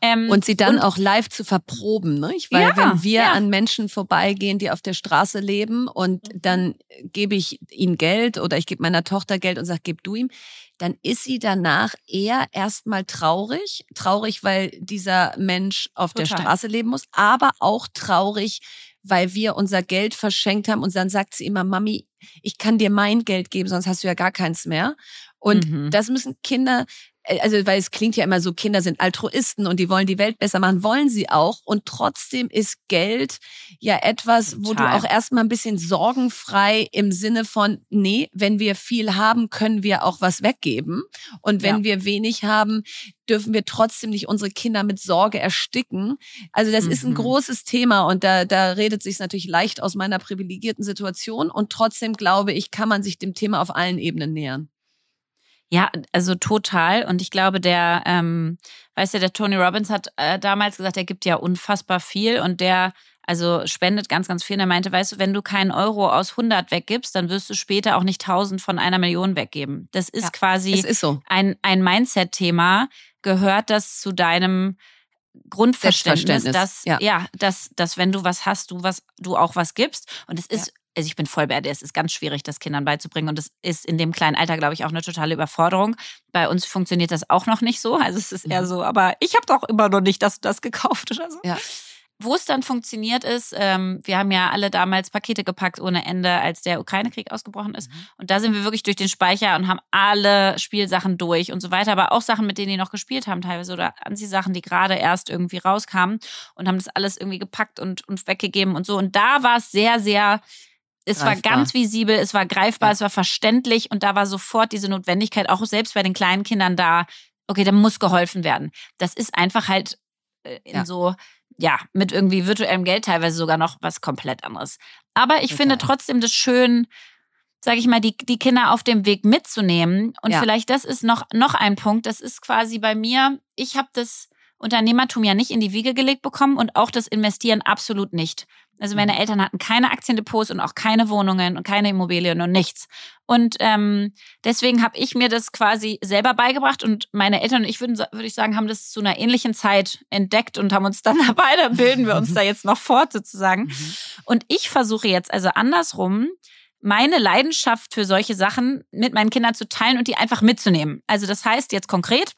Ähm, und sie dann und, auch live zu verproben, ne? Weil ja, wenn wir ja. an Menschen vorbeigehen, die auf der Straße leben und mhm. dann gebe ich ihnen Geld oder ich gebe meiner Tochter Geld und sage, gib du ihm, dann ist sie danach eher erstmal traurig. Traurig, weil dieser Mensch auf Total. der Straße leben muss, aber auch traurig, weil wir unser Geld verschenkt haben und dann sagt sie immer, Mami, ich kann dir mein Geld geben, sonst hast du ja gar keins mehr. Und mhm. das müssen Kinder also weil es klingt ja immer so, Kinder sind Altruisten und die wollen die Welt besser machen, wollen sie auch. Und trotzdem ist Geld ja etwas, Total. wo du auch erstmal ein bisschen sorgenfrei im Sinne von, nee, wenn wir viel haben, können wir auch was weggeben. Und wenn ja. wir wenig haben, dürfen wir trotzdem nicht unsere Kinder mit Sorge ersticken. Also das mhm. ist ein mhm. großes Thema und da, da redet sich natürlich leicht aus meiner privilegierten Situation. Und trotzdem glaube ich, kann man sich dem Thema auf allen Ebenen nähern. Ja, also total. Und ich glaube, der, ähm, weißt du, der Tony Robbins hat äh, damals gesagt, er gibt ja unfassbar viel und der, also spendet ganz, ganz viel. Und er meinte, weißt du, wenn du keinen Euro aus 100 weggibst, dann wirst du später auch nicht 1000 von einer Million weggeben. Das ist ja, quasi ist so. ein, ein Mindset-Thema. Gehört das zu deinem Grundverständnis, dass ja. ja, dass, dass wenn du was hast, du was, du auch was gibst. Und es ist also ich bin voll bei dir, es ist ganz schwierig, das Kindern beizubringen und es ist in dem kleinen Alter, glaube ich, auch eine totale Überforderung. Bei uns funktioniert das auch noch nicht so, also es ist eher mhm. so, aber ich habe doch immer noch nicht das, das gekauft oder so. Ja. Wo es dann funktioniert ist, ähm, wir haben ja alle damals Pakete gepackt ohne Ende, als der Ukraine-Krieg ausgebrochen ist. Mhm. Und da sind wir wirklich durch den Speicher und haben alle Spielsachen durch und so weiter, aber auch Sachen, mit denen die noch gespielt haben teilweise oder Anziehsachen, die gerade erst irgendwie rauskamen und haben das alles irgendwie gepackt und, und weggegeben und so. Und da war es sehr, sehr es greifbar. war ganz visibel, es war greifbar, ja. es war verständlich und da war sofort diese Notwendigkeit, auch selbst bei den kleinen Kindern da, okay, da muss geholfen werden. Das ist einfach halt äh, in ja. so, ja, mit irgendwie virtuellem Geld teilweise sogar noch was komplett anderes. Aber ich Total. finde trotzdem das schön, sage ich mal, die, die Kinder auf dem Weg mitzunehmen. Und ja. vielleicht das ist noch, noch ein Punkt, das ist quasi bei mir, ich habe das Unternehmertum ja nicht in die Wiege gelegt bekommen und auch das Investieren absolut nicht. Also meine mhm. Eltern hatten keine Aktiendepots und auch keine Wohnungen und keine Immobilien und nichts. Und ähm, deswegen habe ich mir das quasi selber beigebracht und meine Eltern und ich würden, würde ich sagen, haben das zu einer ähnlichen Zeit entdeckt und haben uns dann dabei, da bilden wir uns da jetzt noch fort sozusagen. Mhm. Und ich versuche jetzt also andersrum, meine Leidenschaft für solche Sachen mit meinen Kindern zu teilen und die einfach mitzunehmen. Also das heißt jetzt konkret,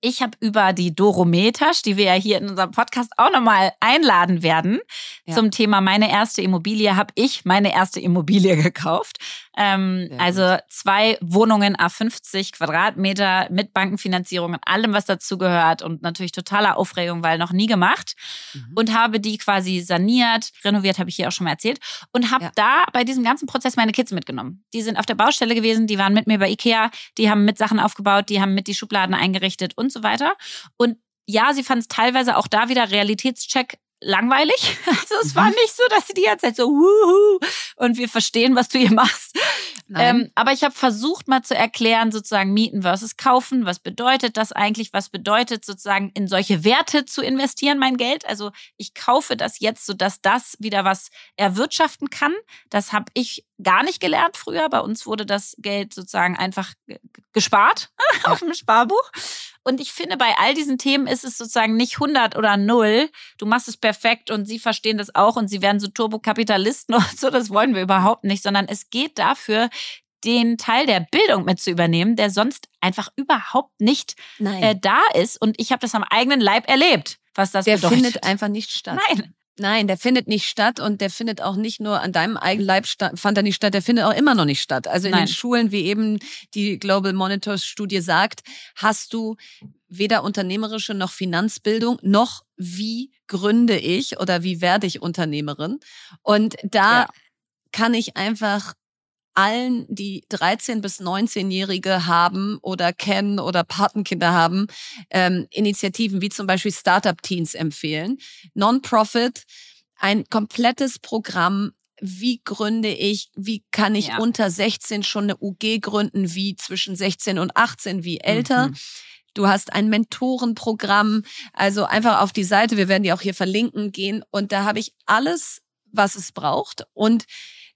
ich habe über die Doro Metasch, die wir ja hier in unserem Podcast auch nochmal einladen werden, ja. zum Thema meine erste Immobilie, habe ich meine erste Immobilie gekauft. Ähm, also zwei Wohnungen A50 Quadratmeter mit Bankenfinanzierung und allem, was dazu gehört und natürlich totaler Aufregung, weil noch nie gemacht. Mhm. Und habe die quasi saniert, renoviert, habe ich hier auch schon mal erzählt. Und habe ja. da bei diesem ganzen Prozess meine Kids mitgenommen. Die sind auf der Baustelle gewesen, die waren mit mir bei Ikea, die haben mit Sachen aufgebaut, die haben mit die Schubladen eingerichtet und so weiter. Und ja, sie fand es teilweise auch da wieder Realitätscheck langweilig. Also es war mhm. nicht so, dass sie die ganze Zeit so wuhu und wir verstehen, was du hier machst. Ähm, aber ich habe versucht mal zu erklären, sozusagen Mieten versus Kaufen. Was bedeutet das eigentlich? Was bedeutet sozusagen in solche Werte zu investieren, mein Geld? Also ich kaufe das jetzt, sodass das wieder was erwirtschaften kann. Das habe ich gar nicht gelernt früher. Bei uns wurde das Geld sozusagen einfach gespart auf dem Sparbuch. Und ich finde, bei all diesen Themen ist es sozusagen nicht 100 oder 0. Du machst es perfekt und sie verstehen das auch und sie werden so Turbokapitalisten und so. Das wollen wir überhaupt nicht, sondern es geht dafür, den Teil der Bildung mit zu übernehmen, der sonst einfach überhaupt nicht äh, da ist. Und ich habe das am eigenen Leib erlebt, was das der bedeutet. Der findet einfach nicht statt. Nein. Nein, der findet nicht statt und der findet auch nicht nur an deinem eigenen Leib statt, fand er nicht statt, der findet auch immer noch nicht statt. Also in Nein. den Schulen, wie eben die Global Monitors Studie sagt, hast du weder unternehmerische noch Finanzbildung, noch wie gründe ich oder wie werde ich Unternehmerin. Und da ja. Kann ich einfach allen, die 13 bis 19-Jährige haben oder kennen oder Patenkinder haben, ähm, Initiativen wie zum Beispiel Startup Teens empfehlen. Non-Profit, ein komplettes Programm, wie gründe ich, wie kann ich ja. unter 16 schon eine UG gründen, wie zwischen 16 und 18, wie älter. Mhm. Du hast ein Mentorenprogramm, also einfach auf die Seite, wir werden die auch hier verlinken, gehen und da habe ich alles, was es braucht und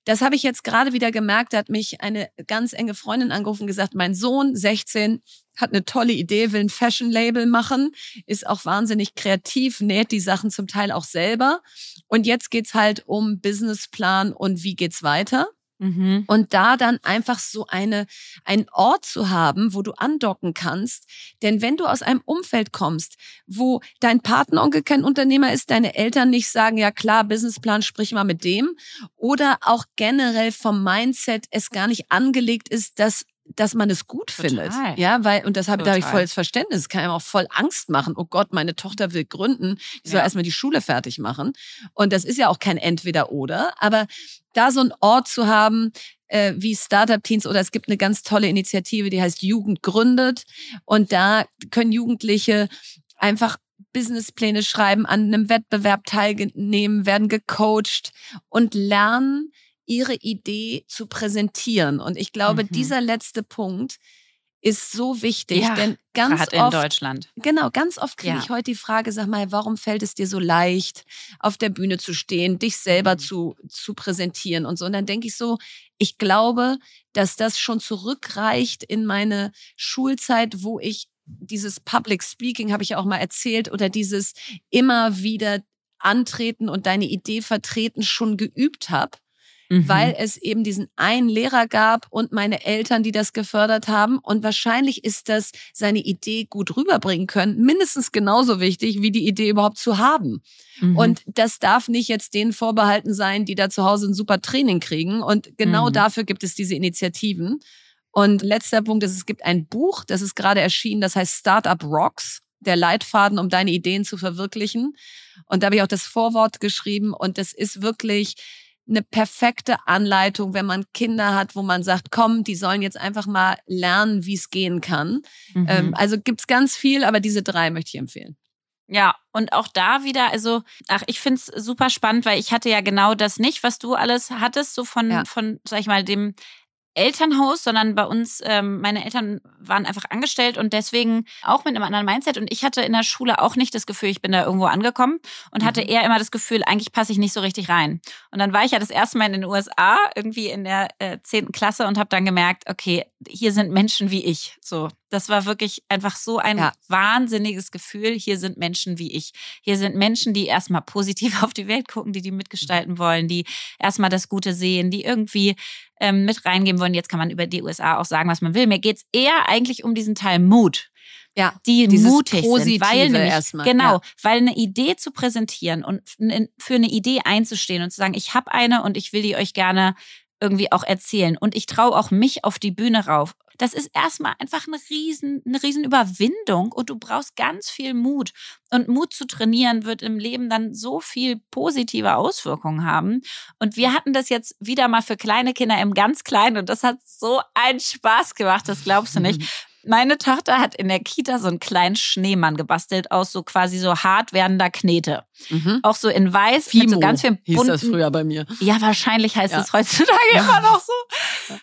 das habe ich jetzt gerade wieder gemerkt. Da hat mich eine ganz enge Freundin angerufen und gesagt, mein Sohn, 16, hat eine tolle Idee, will ein Fashion-Label machen, ist auch wahnsinnig kreativ, näht die Sachen zum Teil auch selber. Und jetzt geht's halt um Businessplan und wie geht's weiter. Mhm. Und da dann einfach so eine, einen Ort zu haben, wo du andocken kannst. Denn wenn du aus einem Umfeld kommst, wo dein Patenonkel kein Unternehmer ist, deine Eltern nicht sagen, ja klar, Businessplan, sprich mal mit dem. Oder auch generell vom Mindset es gar nicht angelegt ist, dass dass man es gut Total. findet. Ja, weil, und das habe, da habe ich volles Verständnis. Das kann einem auch voll Angst machen. Oh Gott, meine Tochter will gründen. Die soll ja. erstmal die Schule fertig machen. Und das ist ja auch kein Entweder-Oder. Aber da so einen Ort zu haben, äh, wie Startup-Teens oder es gibt eine ganz tolle Initiative, die heißt Jugend gründet. Und da können Jugendliche einfach Businesspläne schreiben, an einem Wettbewerb teilnehmen, werden gecoacht und lernen, ihre Idee zu präsentieren. Und ich glaube, mhm. dieser letzte Punkt ist so wichtig, ja, denn ganz oft in Deutschland. Genau, ganz oft kriege ja. ich heute die Frage, sag mal, warum fällt es dir so leicht, auf der Bühne zu stehen, dich selber mhm. zu zu präsentieren und so. Und dann denke ich so, ich glaube, dass das schon zurückreicht in meine Schulzeit, wo ich dieses Public Speaking habe ich ja auch mal erzählt oder dieses immer wieder antreten und deine Idee vertreten schon geübt habe mhm. weil es eben diesen einen Lehrer gab und meine Eltern, die das gefördert haben. Und wahrscheinlich ist das seine Idee gut rüberbringen können, mindestens genauso wichtig, wie die Idee überhaupt zu haben. Mhm. Und das darf nicht jetzt denen vorbehalten sein, die da zu Hause ein super Training kriegen. Und genau mhm. dafür gibt es diese Initiativen. Und letzter Punkt ist, es gibt ein Buch, das ist gerade erschienen, das heißt Startup Rocks der Leitfaden, um deine Ideen zu verwirklichen. Und da habe ich auch das Vorwort geschrieben und das ist wirklich eine perfekte Anleitung, wenn man Kinder hat, wo man sagt, komm, die sollen jetzt einfach mal lernen, wie es gehen kann. Mhm. Ähm, also gibt's ganz viel, aber diese drei möchte ich empfehlen. Ja, und auch da wieder, also, ach, ich find's super spannend, weil ich hatte ja genau das nicht, was du alles hattest, so von, ja. von, sag ich mal, dem Elternhaus, sondern bei uns, ähm, meine Eltern waren einfach angestellt und deswegen auch mit einem anderen Mindset. Und ich hatte in der Schule auch nicht das Gefühl, ich bin da irgendwo angekommen und hatte mhm. eher immer das Gefühl, eigentlich passe ich nicht so richtig rein. Und dann war ich ja das erste Mal in den USA, irgendwie in der äh, zehnten äh, Klasse und habe dann gemerkt, okay, hier sind Menschen wie ich. So, das war wirklich einfach so ein ja. wahnsinniges Gefühl. Hier sind Menschen wie ich. Hier sind Menschen, die erstmal positiv auf die Welt gucken, die die mitgestalten wollen, die erstmal das Gute sehen, die irgendwie ähm, mit reingeben wollen. Jetzt kann man über die USA auch sagen, was man will. Mir geht's eher eigentlich um diesen Teil Mut. Ja, die mutig sind, weil nämlich, erstmal, genau, ja. weil eine Idee zu präsentieren und für eine Idee einzustehen und zu sagen, ich habe eine und ich will die euch gerne irgendwie auch erzählen und ich traue auch mich auf die Bühne rauf das ist erstmal einfach eine riesen, eine riesen Überwindung und du brauchst ganz viel Mut. Und Mut zu trainieren wird im Leben dann so viel positive Auswirkungen haben. Und wir hatten das jetzt wieder mal für kleine Kinder im ganz Kleinen und das hat so einen Spaß gemacht, das glaubst du nicht. Meine Tochter hat in der Kita so einen kleinen Schneemann gebastelt aus so quasi so hart werdender Knete. Mhm. Auch so in weiß Fimo mit so ganz vielen bunten. Hieß das früher bei mir. Ja, wahrscheinlich heißt es heutzutage immer noch so.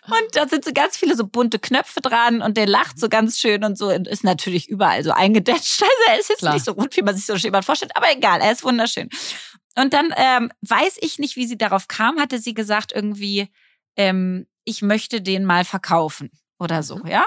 Und da sind so ganz viele so bunte Knöpfe dran und der lacht so ganz schön und so und ist natürlich überall so eingedetscht. Also er ist jetzt Klar. nicht so gut, wie man sich so jemand vorstellt, aber egal, er ist wunderschön. Und dann ähm, weiß ich nicht, wie sie darauf kam, hatte sie gesagt irgendwie, ähm, ich möchte den mal verkaufen oder so, mhm. ja.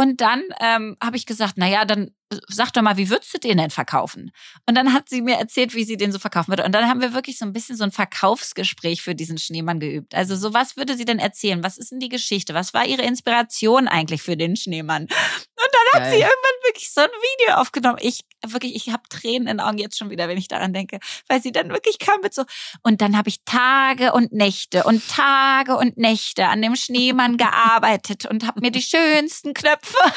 Und dann ähm, habe ich gesagt, na ja, dann sag doch mal, wie würdest du den denn verkaufen? Und dann hat sie mir erzählt, wie sie den so verkaufen würde. Und dann haben wir wirklich so ein bisschen so ein Verkaufsgespräch für diesen Schneemann geübt. Also so, was würde sie denn erzählen? Was ist denn die Geschichte? Was war ihre Inspiration eigentlich für den Schneemann? Und dann hat Geil. sie irgendwann wirklich so ein Video aufgenommen. Ich wirklich, ich habe Tränen in den Augen jetzt schon wieder, wenn ich daran denke, weil sie dann wirklich kam mit so. Und dann habe ich Tage und Nächte und Tage und Nächte an dem Schneemann gearbeitet und habe mir die schönsten Knöpfe.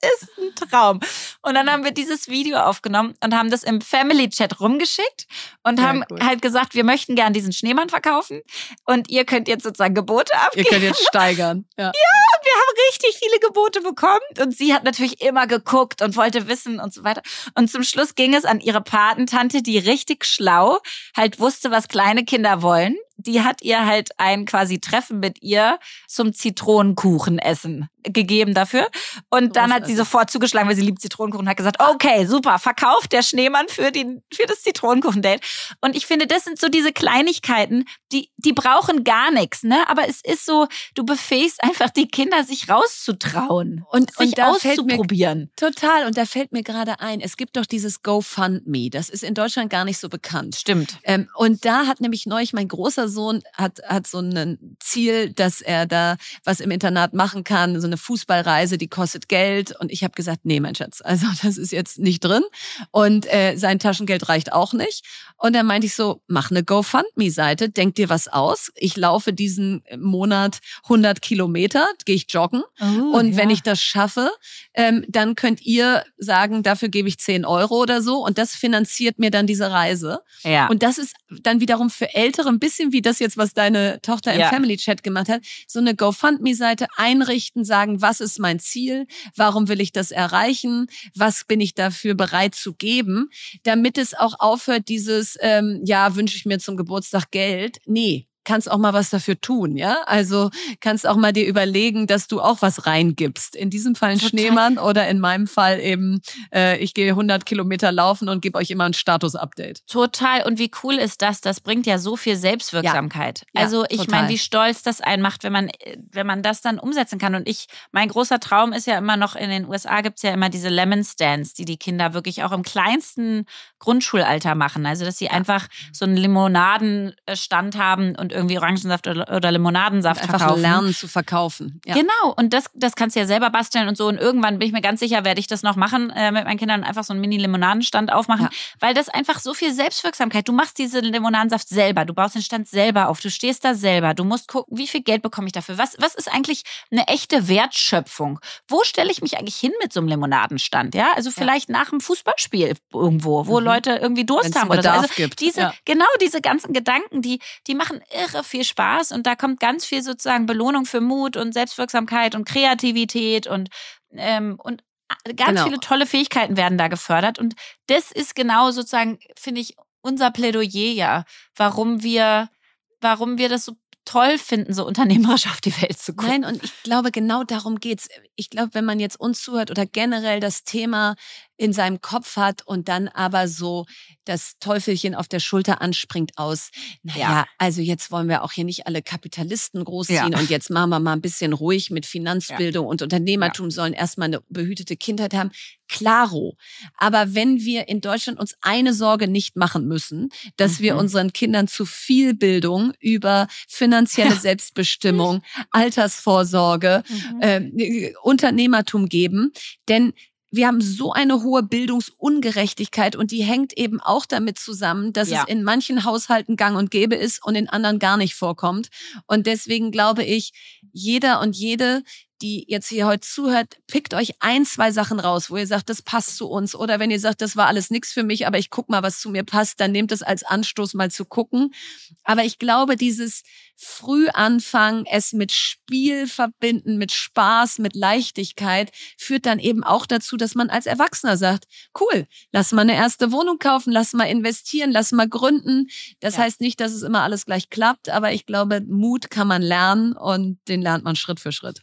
es ist ein Traum. Und dann haben wir dieses Video aufgenommen und haben das im Family Chat rumgeschickt und haben cool. halt gesagt, wir möchten gern diesen Schneemann verkaufen und ihr könnt jetzt sozusagen Gebote abgeben. Ihr könnt jetzt steigern. Ja, ja und wir haben richtig viele Gebote bekommen und sie hat natürlich immer geguckt und wollte wissen und so weiter. Und zum Schluss ging es an ihre Patentante, die richtig schlau halt wusste, was kleine Kinder wollen die hat ihr halt ein quasi Treffen mit ihr zum Zitronenkuchen essen gegeben dafür. Und dann hat sie sofort zugeschlagen, weil sie liebt Zitronenkuchen, hat gesagt, okay, super, verkauft der Schneemann für, die, für das Zitronenkuchen-Date. Und ich finde, das sind so diese Kleinigkeiten, die, die brauchen gar nichts, ne? Aber es ist so, du befähigst einfach die Kinder, sich rauszutrauen und sich und auszuprobieren. total. Und da fällt mir gerade ein, es gibt doch dieses GoFundMe. Das ist in Deutschland gar nicht so bekannt. Stimmt. Ähm, und da hat nämlich neulich mein großer Sohn hat, hat so ein Ziel, dass er da was im Internat machen kann, so eine Fußballreise, die kostet Geld. Und ich habe gesagt, nee, mein Schatz, also das ist jetzt nicht drin. Und äh, sein Taschengeld reicht auch nicht. Und dann meinte ich so, mach eine GoFundMe-Seite, denk dir was aus. Ich laufe diesen Monat 100 Kilometer, gehe ich joggen. Oh, und ja. wenn ich das schaffe, ähm, dann könnt ihr sagen, dafür gebe ich 10 Euro oder so. Und das finanziert mir dann diese Reise. Ja. Und das ist dann wiederum für Ältere ein bisschen wie das jetzt, was deine Tochter im ja. Family Chat gemacht hat. So eine GoFundMe-Seite einrichten, sagen, was ist mein Ziel? Warum will ich das erreichen? Was bin ich dafür bereit zu geben? Damit es auch aufhört, dieses, ähm, ja, wünsche ich mir zum Geburtstag Geld. Nee, kannst auch mal was dafür tun, ja? Also kannst auch mal dir überlegen, dass du auch was reingibst. In diesem Fall ein Total. Schneemann oder in meinem Fall eben, äh, ich gehe 100 Kilometer laufen und gebe euch immer ein Status-Update. Total. Und wie cool ist das? Das bringt ja so viel Selbstwirksamkeit. Ja. also ich meine, wie stolz das einen macht, wenn man, wenn man das dann umsetzen kann. Und ich, mein großer Traum ist ja immer noch, in den USA gibt's ja immer diese Lemon Stands, die die Kinder wirklich auch im kleinsten Grundschulalter machen. Also dass sie einfach so einen Limonadenstand haben und irgendwie Orangensaft oder, Limonadensaft einfach verkaufen. lernen zu verkaufen. Ja. Genau, und das, das kannst du ja selber basteln und so. Und irgendwann bin ich mir ganz sicher, werde ich das noch machen, äh, mit meinen Kindern einfach so einen Mini-Limonadenstand aufmachen, ja. weil das einfach so viel Selbstwirksamkeit. Du machst diesen Limonadensaft selber, du baust den Stand selber auf, du stehst da selber, du musst gucken, wie viel Geld bekomme ich dafür? Was, was ist eigentlich eine echte Wertschöpfung? Wo stelle ich mich eigentlich hin mit so einem Limonadenstand? Ja, also vielleicht ja. nach einem Fußballspiel irgendwo, wo mhm. Leute irgendwie Durst Wenn's haben oder so. Also diese, genau diese ganzen Gedanken, die, die machen irre viel Spaß und da kommt ganz viel sozusagen Belohnung für Mut und Selbstwirksamkeit und Kreativität und, ähm, und ganz genau. viele tolle Fähigkeiten werden da gefördert. Und das ist genau sozusagen, finde ich, unser Plädoyer ja, warum wir, warum wir das so toll finden, so unternehmerisch auf die Welt zu gucken. Nein, und ich glaube, genau darum geht's. Ich glaube, wenn man jetzt uns zuhört oder generell das Thema in seinem Kopf hat und dann aber so das Teufelchen auf der Schulter anspringt aus, naja, ja. also jetzt wollen wir auch hier nicht alle Kapitalisten großziehen ja. und jetzt machen wir mal ein bisschen ruhig mit Finanzbildung ja. und Unternehmertum sollen erstmal eine behütete Kindheit haben. Klaro. Aber wenn wir in Deutschland uns eine Sorge nicht machen müssen, dass mhm. wir unseren Kindern zu viel Bildung über finanzielle Selbstbestimmung, Altersvorsorge, mhm. äh, Unternehmertum geben, denn wir haben so eine hohe Bildungsungerechtigkeit und die hängt eben auch damit zusammen, dass ja. es in manchen Haushalten gang und gäbe ist und in anderen gar nicht vorkommt. Und deswegen glaube ich, jeder und jede, die jetzt hier heute zuhört, pickt euch ein, zwei Sachen raus, wo ihr sagt, das passt zu uns. Oder wenn ihr sagt, das war alles nichts für mich, aber ich guck mal, was zu mir passt, dann nehmt es als Anstoß mal zu gucken. Aber ich glaube, dieses früh anfangen, es mit Spiel verbinden, mit Spaß, mit Leichtigkeit, führt dann eben auch dazu, dass man als Erwachsener sagt, cool, lass mal eine erste Wohnung kaufen, lass mal investieren, lass mal gründen. Das ja. heißt nicht, dass es immer alles gleich klappt, aber ich glaube, Mut kann man lernen und den lernt man Schritt für Schritt.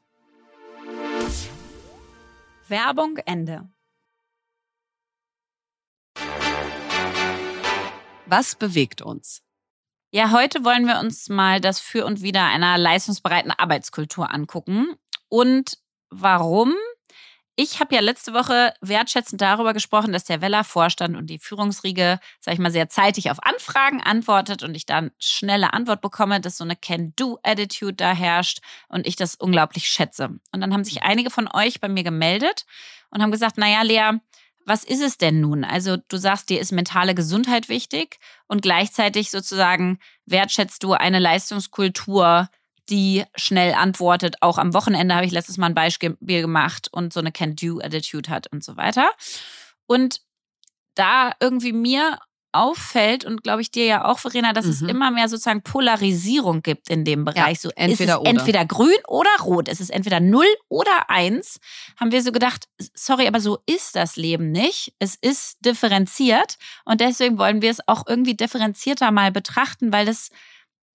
Werbung Ende. Was bewegt uns? Ja, heute wollen wir uns mal das Für und Wider einer leistungsbereiten Arbeitskultur angucken. Und warum ich habe ja letzte Woche wertschätzend darüber gesprochen, dass der Weller-Vorstand und die Führungsriege, sag ich mal, sehr zeitig auf Anfragen antwortet und ich dann schnelle Antwort bekomme, dass so eine Can-Do-Attitude da herrscht und ich das unglaublich schätze. Und dann haben sich einige von euch bei mir gemeldet und haben gesagt, naja, Lea, was ist es denn nun? Also du sagst, dir ist mentale Gesundheit wichtig und gleichzeitig sozusagen wertschätzt du eine Leistungskultur, die schnell antwortet. Auch am Wochenende habe ich letztes Mal ein Beispiel gemacht und so eine Can-Do-Attitude hat und so weiter. Und da irgendwie mir auffällt und glaube ich dir ja auch, Verena, dass mhm. es immer mehr sozusagen Polarisierung gibt in dem Bereich. Ja, so entweder, oder. entweder grün oder rot. Es ist entweder null oder eins. Haben wir so gedacht, sorry, aber so ist das Leben nicht. Es ist differenziert und deswegen wollen wir es auch irgendwie differenzierter mal betrachten, weil das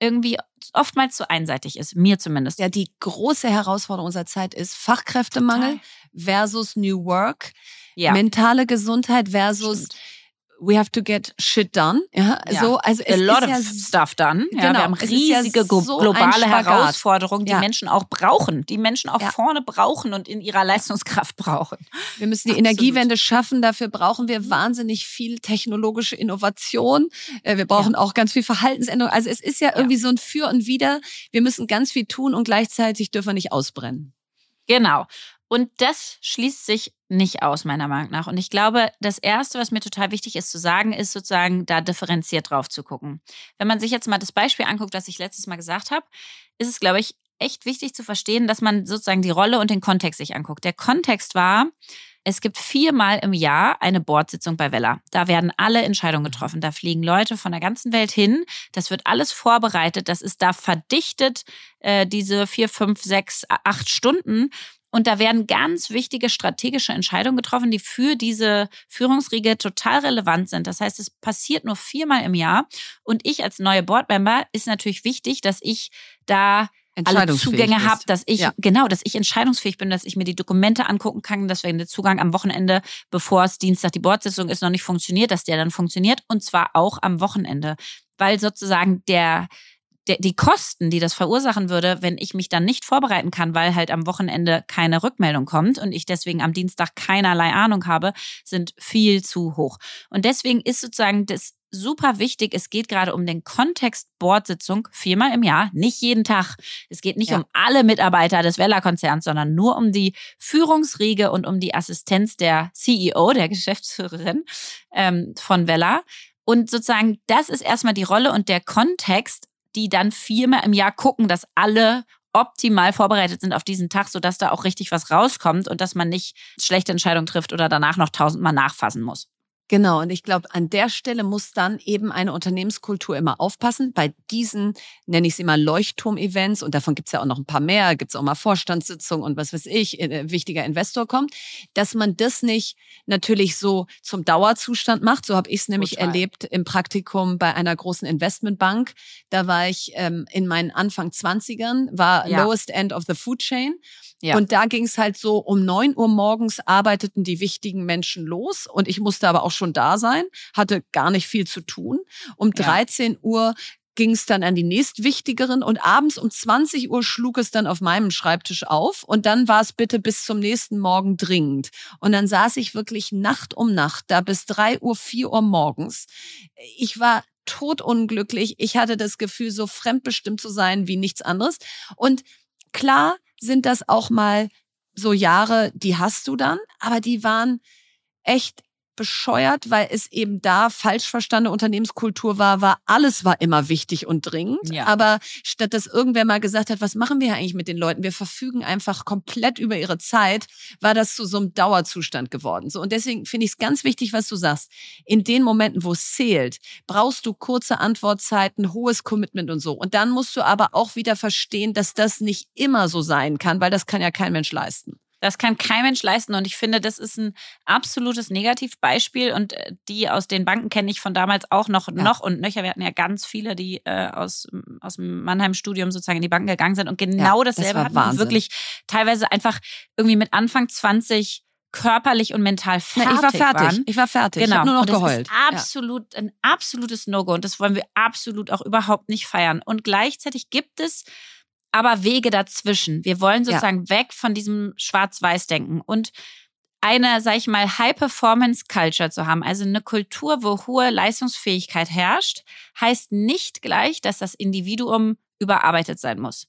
irgendwie oftmals zu einseitig ist, mir zumindest. Ja, die große Herausforderung unserer Zeit ist Fachkräftemangel Total. versus New Work, ja. mentale Gesundheit versus Stimmt we have to get shit done. Ja, ja. so, also es A lot of ja, stuff done. Ja, genau, wir haben riesige so globale Herausforderungen, die Menschen auch brauchen, die Menschen auch vorne brauchen und in ihrer Leistungskraft brauchen. Wir müssen die Absolut. Energiewende schaffen. Dafür brauchen wir wahnsinnig viel technologische Innovation. Äh, wir brauchen auch ganz viel Verhaltensänderung. Also es ist ja irgendwie so ein Für und Wider. Wir müssen ganz viel tun und gleichzeitig dürfen wir nicht ausbrennen. Genau. Und das schließt sich nicht aus, meiner Meinung nach. Und ich glaube, das Erste, was mir total wichtig ist zu sagen, ist sozusagen da differenziert drauf zu gucken. Wenn man sich jetzt mal das Beispiel anguckt, das ich letztes Mal gesagt habe, ist es, glaube ich, echt wichtig zu verstehen, dass man sozusagen die Rolle und den Kontext sich anguckt. Der Kontext war, es gibt viermal im Jahr eine Bordsitzung bei Vella. Da werden alle Entscheidungen getroffen. Da fliegen Leute von der ganzen Welt hin. Das wird alles vorbereitet. Das ist da verdichtet, äh, diese vier, fünf, sechs, acht Stunden. Und da werden ganz wichtige strategische Entscheidungen getroffen, die für diese Führungsriege total relevant sind. Das heißt, es passiert nur viermal im Jahr. Und ich als neue Boardmember ist natürlich wichtig, dass ich da alle Zugänge habe, dass ich ja. genau, dass ich entscheidungsfähig bin, dass ich mir die Dokumente angucken kann, dass wenn der Zugang am Wochenende, bevor es Dienstag die Bordsitzung ist, noch nicht funktioniert, dass der dann funktioniert und zwar auch am Wochenende, weil sozusagen der der, die Kosten, die das verursachen würde, wenn ich mich dann nicht vorbereiten kann, weil halt am Wochenende keine Rückmeldung kommt und ich deswegen am Dienstag keinerlei Ahnung habe, sind viel zu hoch. Und deswegen ist sozusagen das super wichtig. Es geht gerade um den Kontext Bordsitzung viermal im Jahr, nicht jeden Tag. Es geht nicht ja. um alle Mitarbeiter des Weller-Konzerns, sondern nur um die Führungsriege und um die Assistenz der CEO, der Geschäftsführerin ähm, von Weller. Und sozusagen, das ist erstmal die Rolle und der Kontext die dann viermal im Jahr gucken, dass alle optimal vorbereitet sind auf diesen Tag, sodass da auch richtig was rauskommt und dass man nicht schlechte Entscheidungen trifft oder danach noch tausendmal nachfassen muss. Genau, und ich glaube, an der Stelle muss dann eben eine Unternehmenskultur immer aufpassen. Bei diesen, nenne ich sie mal Leuchtturm-Events, und davon gibt's ja auch noch ein paar mehr, gibt's auch mal Vorstandssitzungen und was weiß ich, äh, wichtiger Investor kommt, dass man das nicht natürlich so zum Dauerzustand macht. So habe ich es nämlich Total. erlebt im Praktikum bei einer großen Investmentbank. Da war ich ähm, in meinen Anfang Zwanzigern, war ja. lowest end of the food chain. Ja. Und da ging es halt so, um neun Uhr morgens arbeiteten die wichtigen Menschen los und ich musste aber auch schon da sein, hatte gar nicht viel zu tun. Um ja. 13 Uhr ging es dann an die nächstwichtigeren und abends um 20 Uhr schlug es dann auf meinem Schreibtisch auf und dann war es bitte bis zum nächsten Morgen dringend. Und dann saß ich wirklich Nacht um Nacht da bis drei Uhr, vier Uhr morgens. Ich war totunglücklich. Ich hatte das Gefühl, so fremdbestimmt zu sein wie nichts anderes. Und klar sind das auch mal so Jahre, die hast du dann, aber die waren echt bescheuert, weil es eben da falsch verstandene Unternehmenskultur war, war alles war immer wichtig und dringend. Ja. Aber statt dass irgendwer mal gesagt hat, was machen wir eigentlich mit den Leuten? Wir verfügen einfach komplett über ihre Zeit, war das zu so einem Dauerzustand geworden. So und deswegen finde ich es ganz wichtig, was du sagst. In den Momenten, wo es zählt, brauchst du kurze Antwortzeiten, hohes Commitment und so. Und dann musst du aber auch wieder verstehen, dass das nicht immer so sein kann, weil das kann ja kein Mensch leisten. Das kann kein Mensch leisten. Und ich finde, das ist ein absolutes Negativbeispiel. Und äh, die aus den Banken kenne ich von damals auch noch, ja. noch und nöcher. Wir hatten ja ganz viele, die äh, aus, aus dem Mannheim-Studium sozusagen in die Banken gegangen sind. Und genau ja, dasselbe das hatten wirklich teilweise einfach irgendwie mit Anfang 20 körperlich und mental fertig Na, ich war fertig. Waren. Ich war fertig. Genau. Ich habe nur noch und das geheult. Ist absolut ja. ein absolutes No-Go und das wollen wir absolut auch überhaupt nicht feiern. Und gleichzeitig gibt es aber Wege dazwischen. Wir wollen sozusagen ja. weg von diesem Schwarz-Weiß-Denken und eine, sag ich mal, High-Performance-Culture zu haben, also eine Kultur, wo hohe Leistungsfähigkeit herrscht, heißt nicht gleich, dass das Individuum überarbeitet sein muss.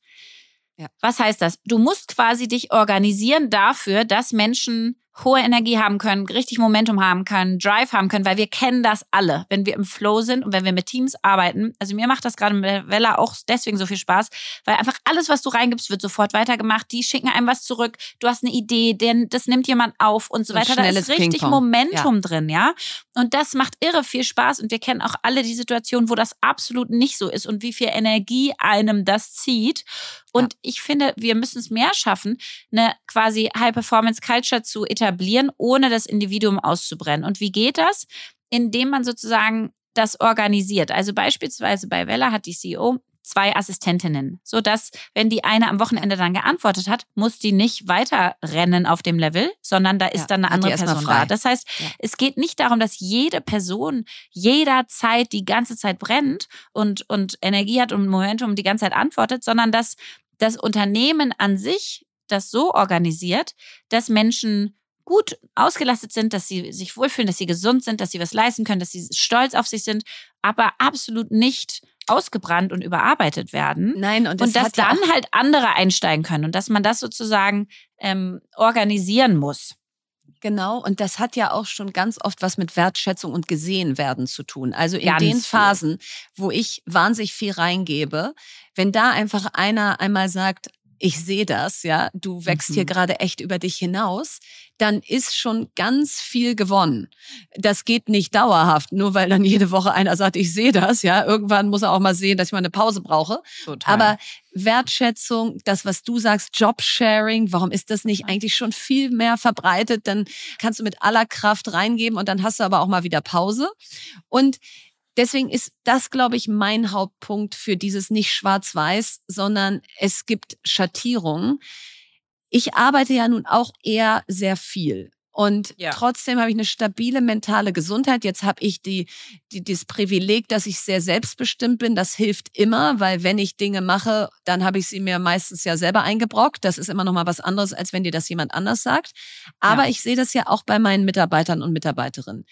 Ja. Was heißt das? Du musst quasi dich organisieren dafür, dass Menschen hohe Energie haben können, richtig Momentum haben können, Drive haben können, weil wir kennen das alle, wenn wir im Flow sind und wenn wir mit Teams arbeiten. Also mir macht das gerade mit Wella auch deswegen so viel Spaß, weil einfach alles, was du reingibst, wird sofort weitergemacht. Die schicken einem was zurück. Du hast eine Idee, denn das nimmt jemand auf und so weiter. Da ist richtig Momentum ja. drin, ja. Und das macht irre viel Spaß und wir kennen auch alle die Situation, wo das absolut nicht so ist und wie viel Energie einem das zieht. Und ja. ich finde, wir müssen es mehr schaffen, eine quasi High-Performance-Culture zu etablieren, ohne das Individuum auszubrennen. Und wie geht das? Indem man sozusagen das organisiert. Also beispielsweise bei Wella hat die CEO zwei Assistentinnen, so dass wenn die eine am Wochenende dann geantwortet hat, muss die nicht weiter rennen auf dem Level, sondern da ist ja, dann eine andere Person da. Das heißt, ja. es geht nicht darum, dass jede Person jederzeit die ganze Zeit brennt und und Energie hat und Momentum die ganze Zeit antwortet, sondern dass das Unternehmen an sich das so organisiert, dass Menschen gut ausgelastet sind, dass sie sich wohlfühlen, dass sie gesund sind, dass sie was leisten können, dass sie stolz auf sich sind, aber absolut nicht ausgebrannt und überarbeitet werden. Nein, und, und dass dann ja halt andere einsteigen können und dass man das sozusagen ähm, organisieren muss. Genau, und das hat ja auch schon ganz oft was mit Wertschätzung und gesehen werden zu tun. Also in ganz den Phasen, wo ich wahnsinnig viel reingebe, wenn da einfach einer einmal sagt, ich sehe das, ja, du wächst mhm. hier gerade echt über dich hinaus, dann ist schon ganz viel gewonnen. Das geht nicht dauerhaft, nur weil dann jede Woche einer sagt, ich sehe das, ja, irgendwann muss er auch mal sehen, dass ich mal eine Pause brauche. Total. Aber Wertschätzung, das, was du sagst, Jobsharing, warum ist das nicht eigentlich schon viel mehr verbreitet? Dann kannst du mit aller Kraft reingeben und dann hast du aber auch mal wieder Pause. Und Deswegen ist das, glaube ich, mein Hauptpunkt für dieses nicht schwarz-weiß, sondern es gibt Schattierungen. Ich arbeite ja nun auch eher sehr viel. Und ja. trotzdem habe ich eine stabile mentale Gesundheit. Jetzt habe ich die, die, das Privileg, dass ich sehr selbstbestimmt bin. Das hilft immer, weil wenn ich Dinge mache, dann habe ich sie mir meistens ja selber eingebrockt. Das ist immer noch mal was anderes, als wenn dir das jemand anders sagt. Aber ja. ich sehe das ja auch bei meinen Mitarbeitern und Mitarbeiterinnen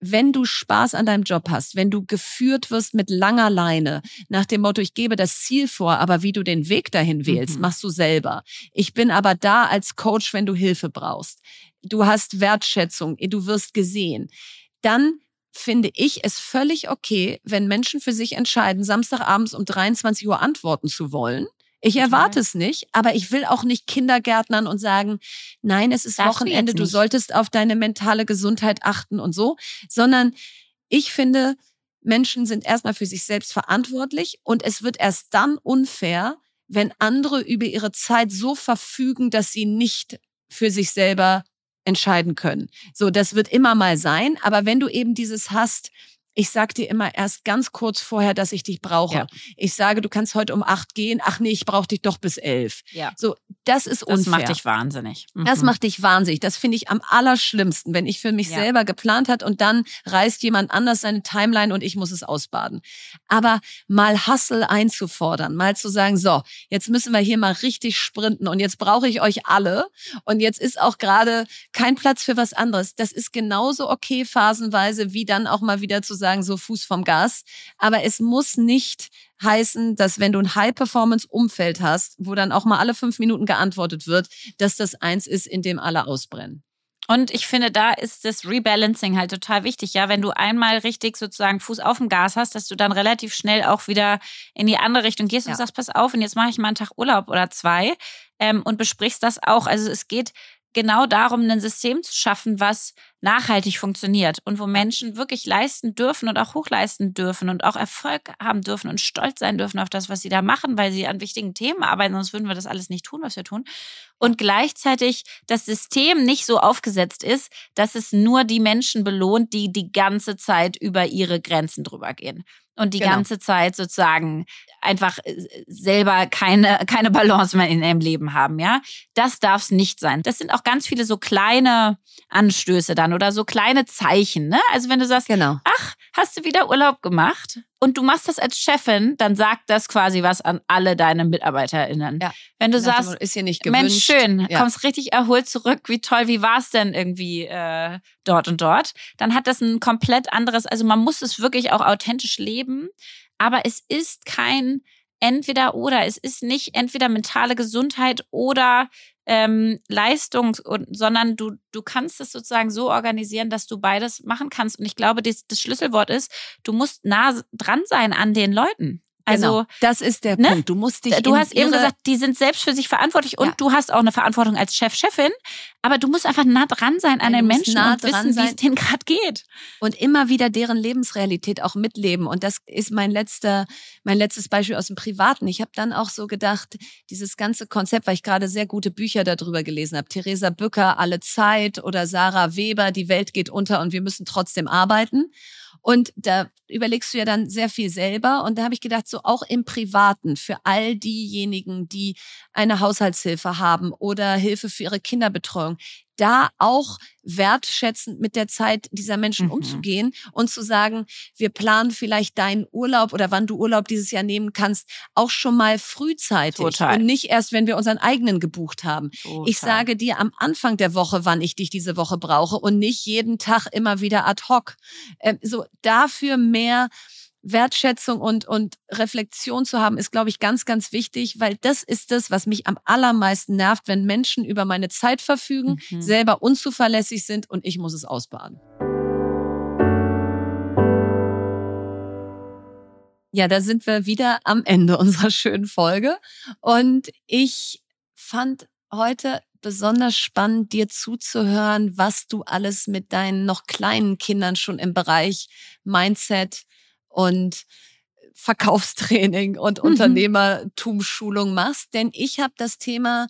wenn du Spaß an deinem Job hast, wenn du geführt wirst mit langer Leine, nach dem Motto, ich gebe das Ziel vor, aber wie du den Weg dahin wählst, mhm. machst du selber. Ich bin aber da als Coach, wenn du Hilfe brauchst. Du hast Wertschätzung, du wirst gesehen. Dann finde ich es völlig okay, wenn Menschen für sich entscheiden, Samstagabends um 23 Uhr antworten zu wollen ich erwarte es nicht, aber ich will auch nicht Kindergärtnern und sagen, nein, es ist das Wochenende, du solltest auf deine mentale Gesundheit achten und so, sondern ich finde, Menschen sind erstmal für sich selbst verantwortlich und es wird erst dann unfair, wenn andere über ihre Zeit so verfügen, dass sie nicht für sich selber entscheiden können. So, das wird immer mal sein, aber wenn du eben dieses hast, ich sag dir immer erst ganz kurz vorher, dass ich dich brauche. Ja. Ich sage, du kannst heute um acht gehen. Ach nee, ich brauche dich doch bis elf. Ja. So, das ist unfair. Das macht dich wahnsinnig. Mhm. Das macht dich wahnsinnig. Das finde ich am allerschlimmsten, wenn ich für mich ja. selber geplant hat und dann reißt jemand anders seine Timeline und ich muss es ausbaden. Aber mal Hustle einzufordern, mal zu sagen, so, jetzt müssen wir hier mal richtig sprinten und jetzt brauche ich euch alle und jetzt ist auch gerade kein Platz für was anderes. Das ist genauso okay phasenweise, wie dann auch mal wieder zu sagen, so Fuß vom Gas. Aber es muss nicht heißen, dass wenn du ein High-Performance-Umfeld hast, wo dann auch mal alle fünf Minuten geantwortet wird, dass das eins ist, in dem alle ausbrennen. Und ich finde, da ist das Rebalancing halt total wichtig. Ja, wenn du einmal richtig sozusagen Fuß auf dem Gas hast, dass du dann relativ schnell auch wieder in die andere Richtung gehst und ja. sagst, pass auf, und jetzt mache ich mal einen Tag Urlaub oder zwei ähm, und besprichst das auch. Also es geht genau darum, ein System zu schaffen, was nachhaltig funktioniert und wo Menschen wirklich leisten dürfen und auch hochleisten dürfen und auch Erfolg haben dürfen und stolz sein dürfen auf das, was sie da machen, weil sie an wichtigen Themen arbeiten, sonst würden wir das alles nicht tun, was wir tun. Und gleichzeitig das System nicht so aufgesetzt ist, dass es nur die Menschen belohnt, die die ganze Zeit über ihre Grenzen drüber gehen und die genau. ganze Zeit sozusagen einfach äh, selber keine, keine Balance mehr in ihrem Leben haben, ja. Das darf es nicht sein. Das sind auch ganz viele so kleine Anstöße dann oder so kleine Zeichen, ne? Also wenn du sagst, genau. ach, hast du wieder Urlaub gemacht? Und du machst das als Chefin, dann sagt das quasi was an alle deine MitarbeiterInnen. Ja. Wenn du das sagst, ist hier nicht gewünscht. Mensch, schön, ja. kommst richtig erholt zurück, wie toll, wie war es denn irgendwie äh, dort und dort, dann hat das ein komplett anderes, also man muss es wirklich auch authentisch leben, aber es ist kein entweder oder. Es ist nicht entweder mentale Gesundheit oder ähm, Leistung, sondern du, du kannst es sozusagen so organisieren, dass du beides machen kannst. Und ich glaube, das, das Schlüsselwort ist, du musst nah dran sein an den Leuten. Also genau, das ist der ne? Punkt. Du musst dich. Du hast eben gesagt, die sind selbst für sich verantwortlich und ja. du hast auch eine Verantwortung als Chef, Chefin. Aber du musst einfach nah dran sein an ja, den Menschen nah und wissen, wie es denen gerade geht. Und immer wieder deren Lebensrealität auch mitleben. Und das ist mein letzter, mein letztes Beispiel aus dem Privaten. Ich habe dann auch so gedacht, dieses ganze Konzept, weil ich gerade sehr gute Bücher darüber gelesen habe. Theresa Bücker, Alle Zeit oder Sarah Weber, Die Welt geht unter und wir müssen trotzdem arbeiten. Und da überlegst du ja dann sehr viel selber. Und da habe ich gedacht, so auch im Privaten, für all diejenigen, die eine Haushaltshilfe haben oder Hilfe für ihre Kinderbetreuung, da auch wertschätzend mit der Zeit dieser Menschen mhm. umzugehen und zu sagen, wir planen vielleicht deinen Urlaub oder wann du Urlaub dieses Jahr nehmen kannst, auch schon mal frühzeitig Total. und nicht erst, wenn wir unseren eigenen gebucht haben. Total. Ich sage dir am Anfang der Woche, wann ich dich diese Woche brauche und nicht jeden Tag immer wieder ad hoc. Ähm, so dafür mehr Wertschätzung und, und Reflexion zu haben, ist, glaube ich, ganz, ganz wichtig, weil das ist das, was mich am allermeisten nervt, wenn Menschen über meine Zeit verfügen, mhm. selber unzuverlässig sind und ich muss es ausbaden. Ja, da sind wir wieder am Ende unserer schönen Folge. Und ich fand heute besonders spannend, dir zuzuhören, was du alles mit deinen noch kleinen Kindern schon im Bereich Mindset, und Verkaufstraining und mhm. Unternehmertumschulung machst. Denn ich habe das Thema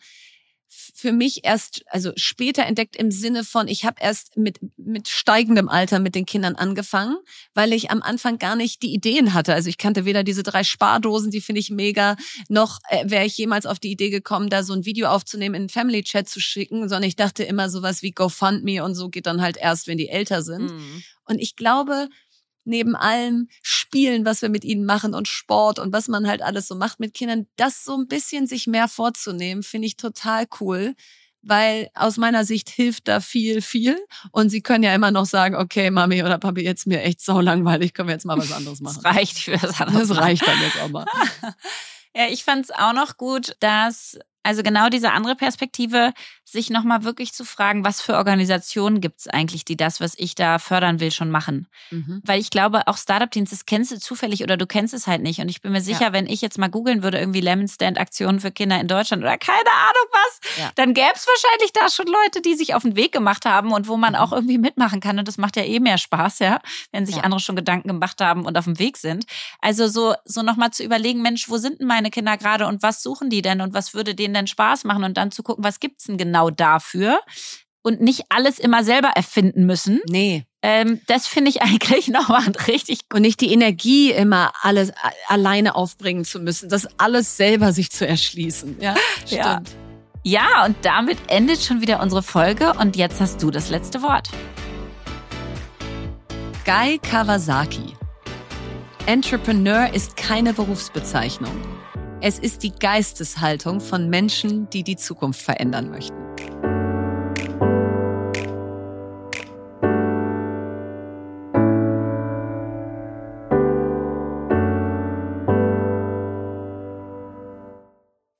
für mich erst, also später entdeckt im Sinne von, ich habe erst mit, mit steigendem Alter mit den Kindern angefangen, weil ich am Anfang gar nicht die Ideen hatte. Also ich kannte weder diese drei Spardosen, die finde ich mega, noch äh, wäre ich jemals auf die Idee gekommen, da so ein Video aufzunehmen, in einen Family Chat zu schicken, sondern ich dachte immer sowas wie GoFundMe und so geht dann halt erst, wenn die älter sind. Mhm. Und ich glaube, neben allem Spielen, was wir mit ihnen machen und Sport und was man halt alles so macht mit Kindern, das so ein bisschen sich mehr vorzunehmen, finde ich total cool. Weil aus meiner Sicht hilft da viel, viel. Und sie können ja immer noch sagen, okay, Mami oder Papi, jetzt mir echt so langweilig, können wir jetzt mal was anderes machen. Das reicht für das andere. Das reicht dann jetzt auch mal. ja, ich fand es auch noch gut, dass also genau diese andere Perspektive, sich nochmal wirklich zu fragen, was für Organisationen gibt es eigentlich, die das, was ich da fördern will, schon machen. Mhm. Weil ich glaube, auch Startup-Teams, das kennst du zufällig oder du kennst es halt nicht. Und ich bin mir sicher, ja. wenn ich jetzt mal googeln würde, irgendwie Lemon Stand-Aktionen für Kinder in Deutschland oder keine Ahnung was, ja. dann gäbe es wahrscheinlich da schon Leute, die sich auf den Weg gemacht haben und wo man mhm. auch irgendwie mitmachen kann. Und das macht ja eh mehr Spaß, ja, wenn sich ja. andere schon Gedanken gemacht haben und auf dem Weg sind. Also so, so nochmal zu überlegen, Mensch, wo sind denn meine Kinder gerade und was suchen die denn und was würde denen denn Spaß machen und dann zu gucken, was gibt's denn genau dafür und nicht alles immer selber erfinden müssen. Nee. Ähm, das finde ich eigentlich nochmal richtig. Und nicht die Energie immer alles alleine aufbringen zu müssen, das alles selber sich zu erschließen. Ja, stimmt. Ja. ja, und damit endet schon wieder unsere Folge und jetzt hast du das letzte Wort. Guy Kawasaki. Entrepreneur ist keine Berufsbezeichnung. Es ist die Geisteshaltung von Menschen, die die Zukunft verändern möchten.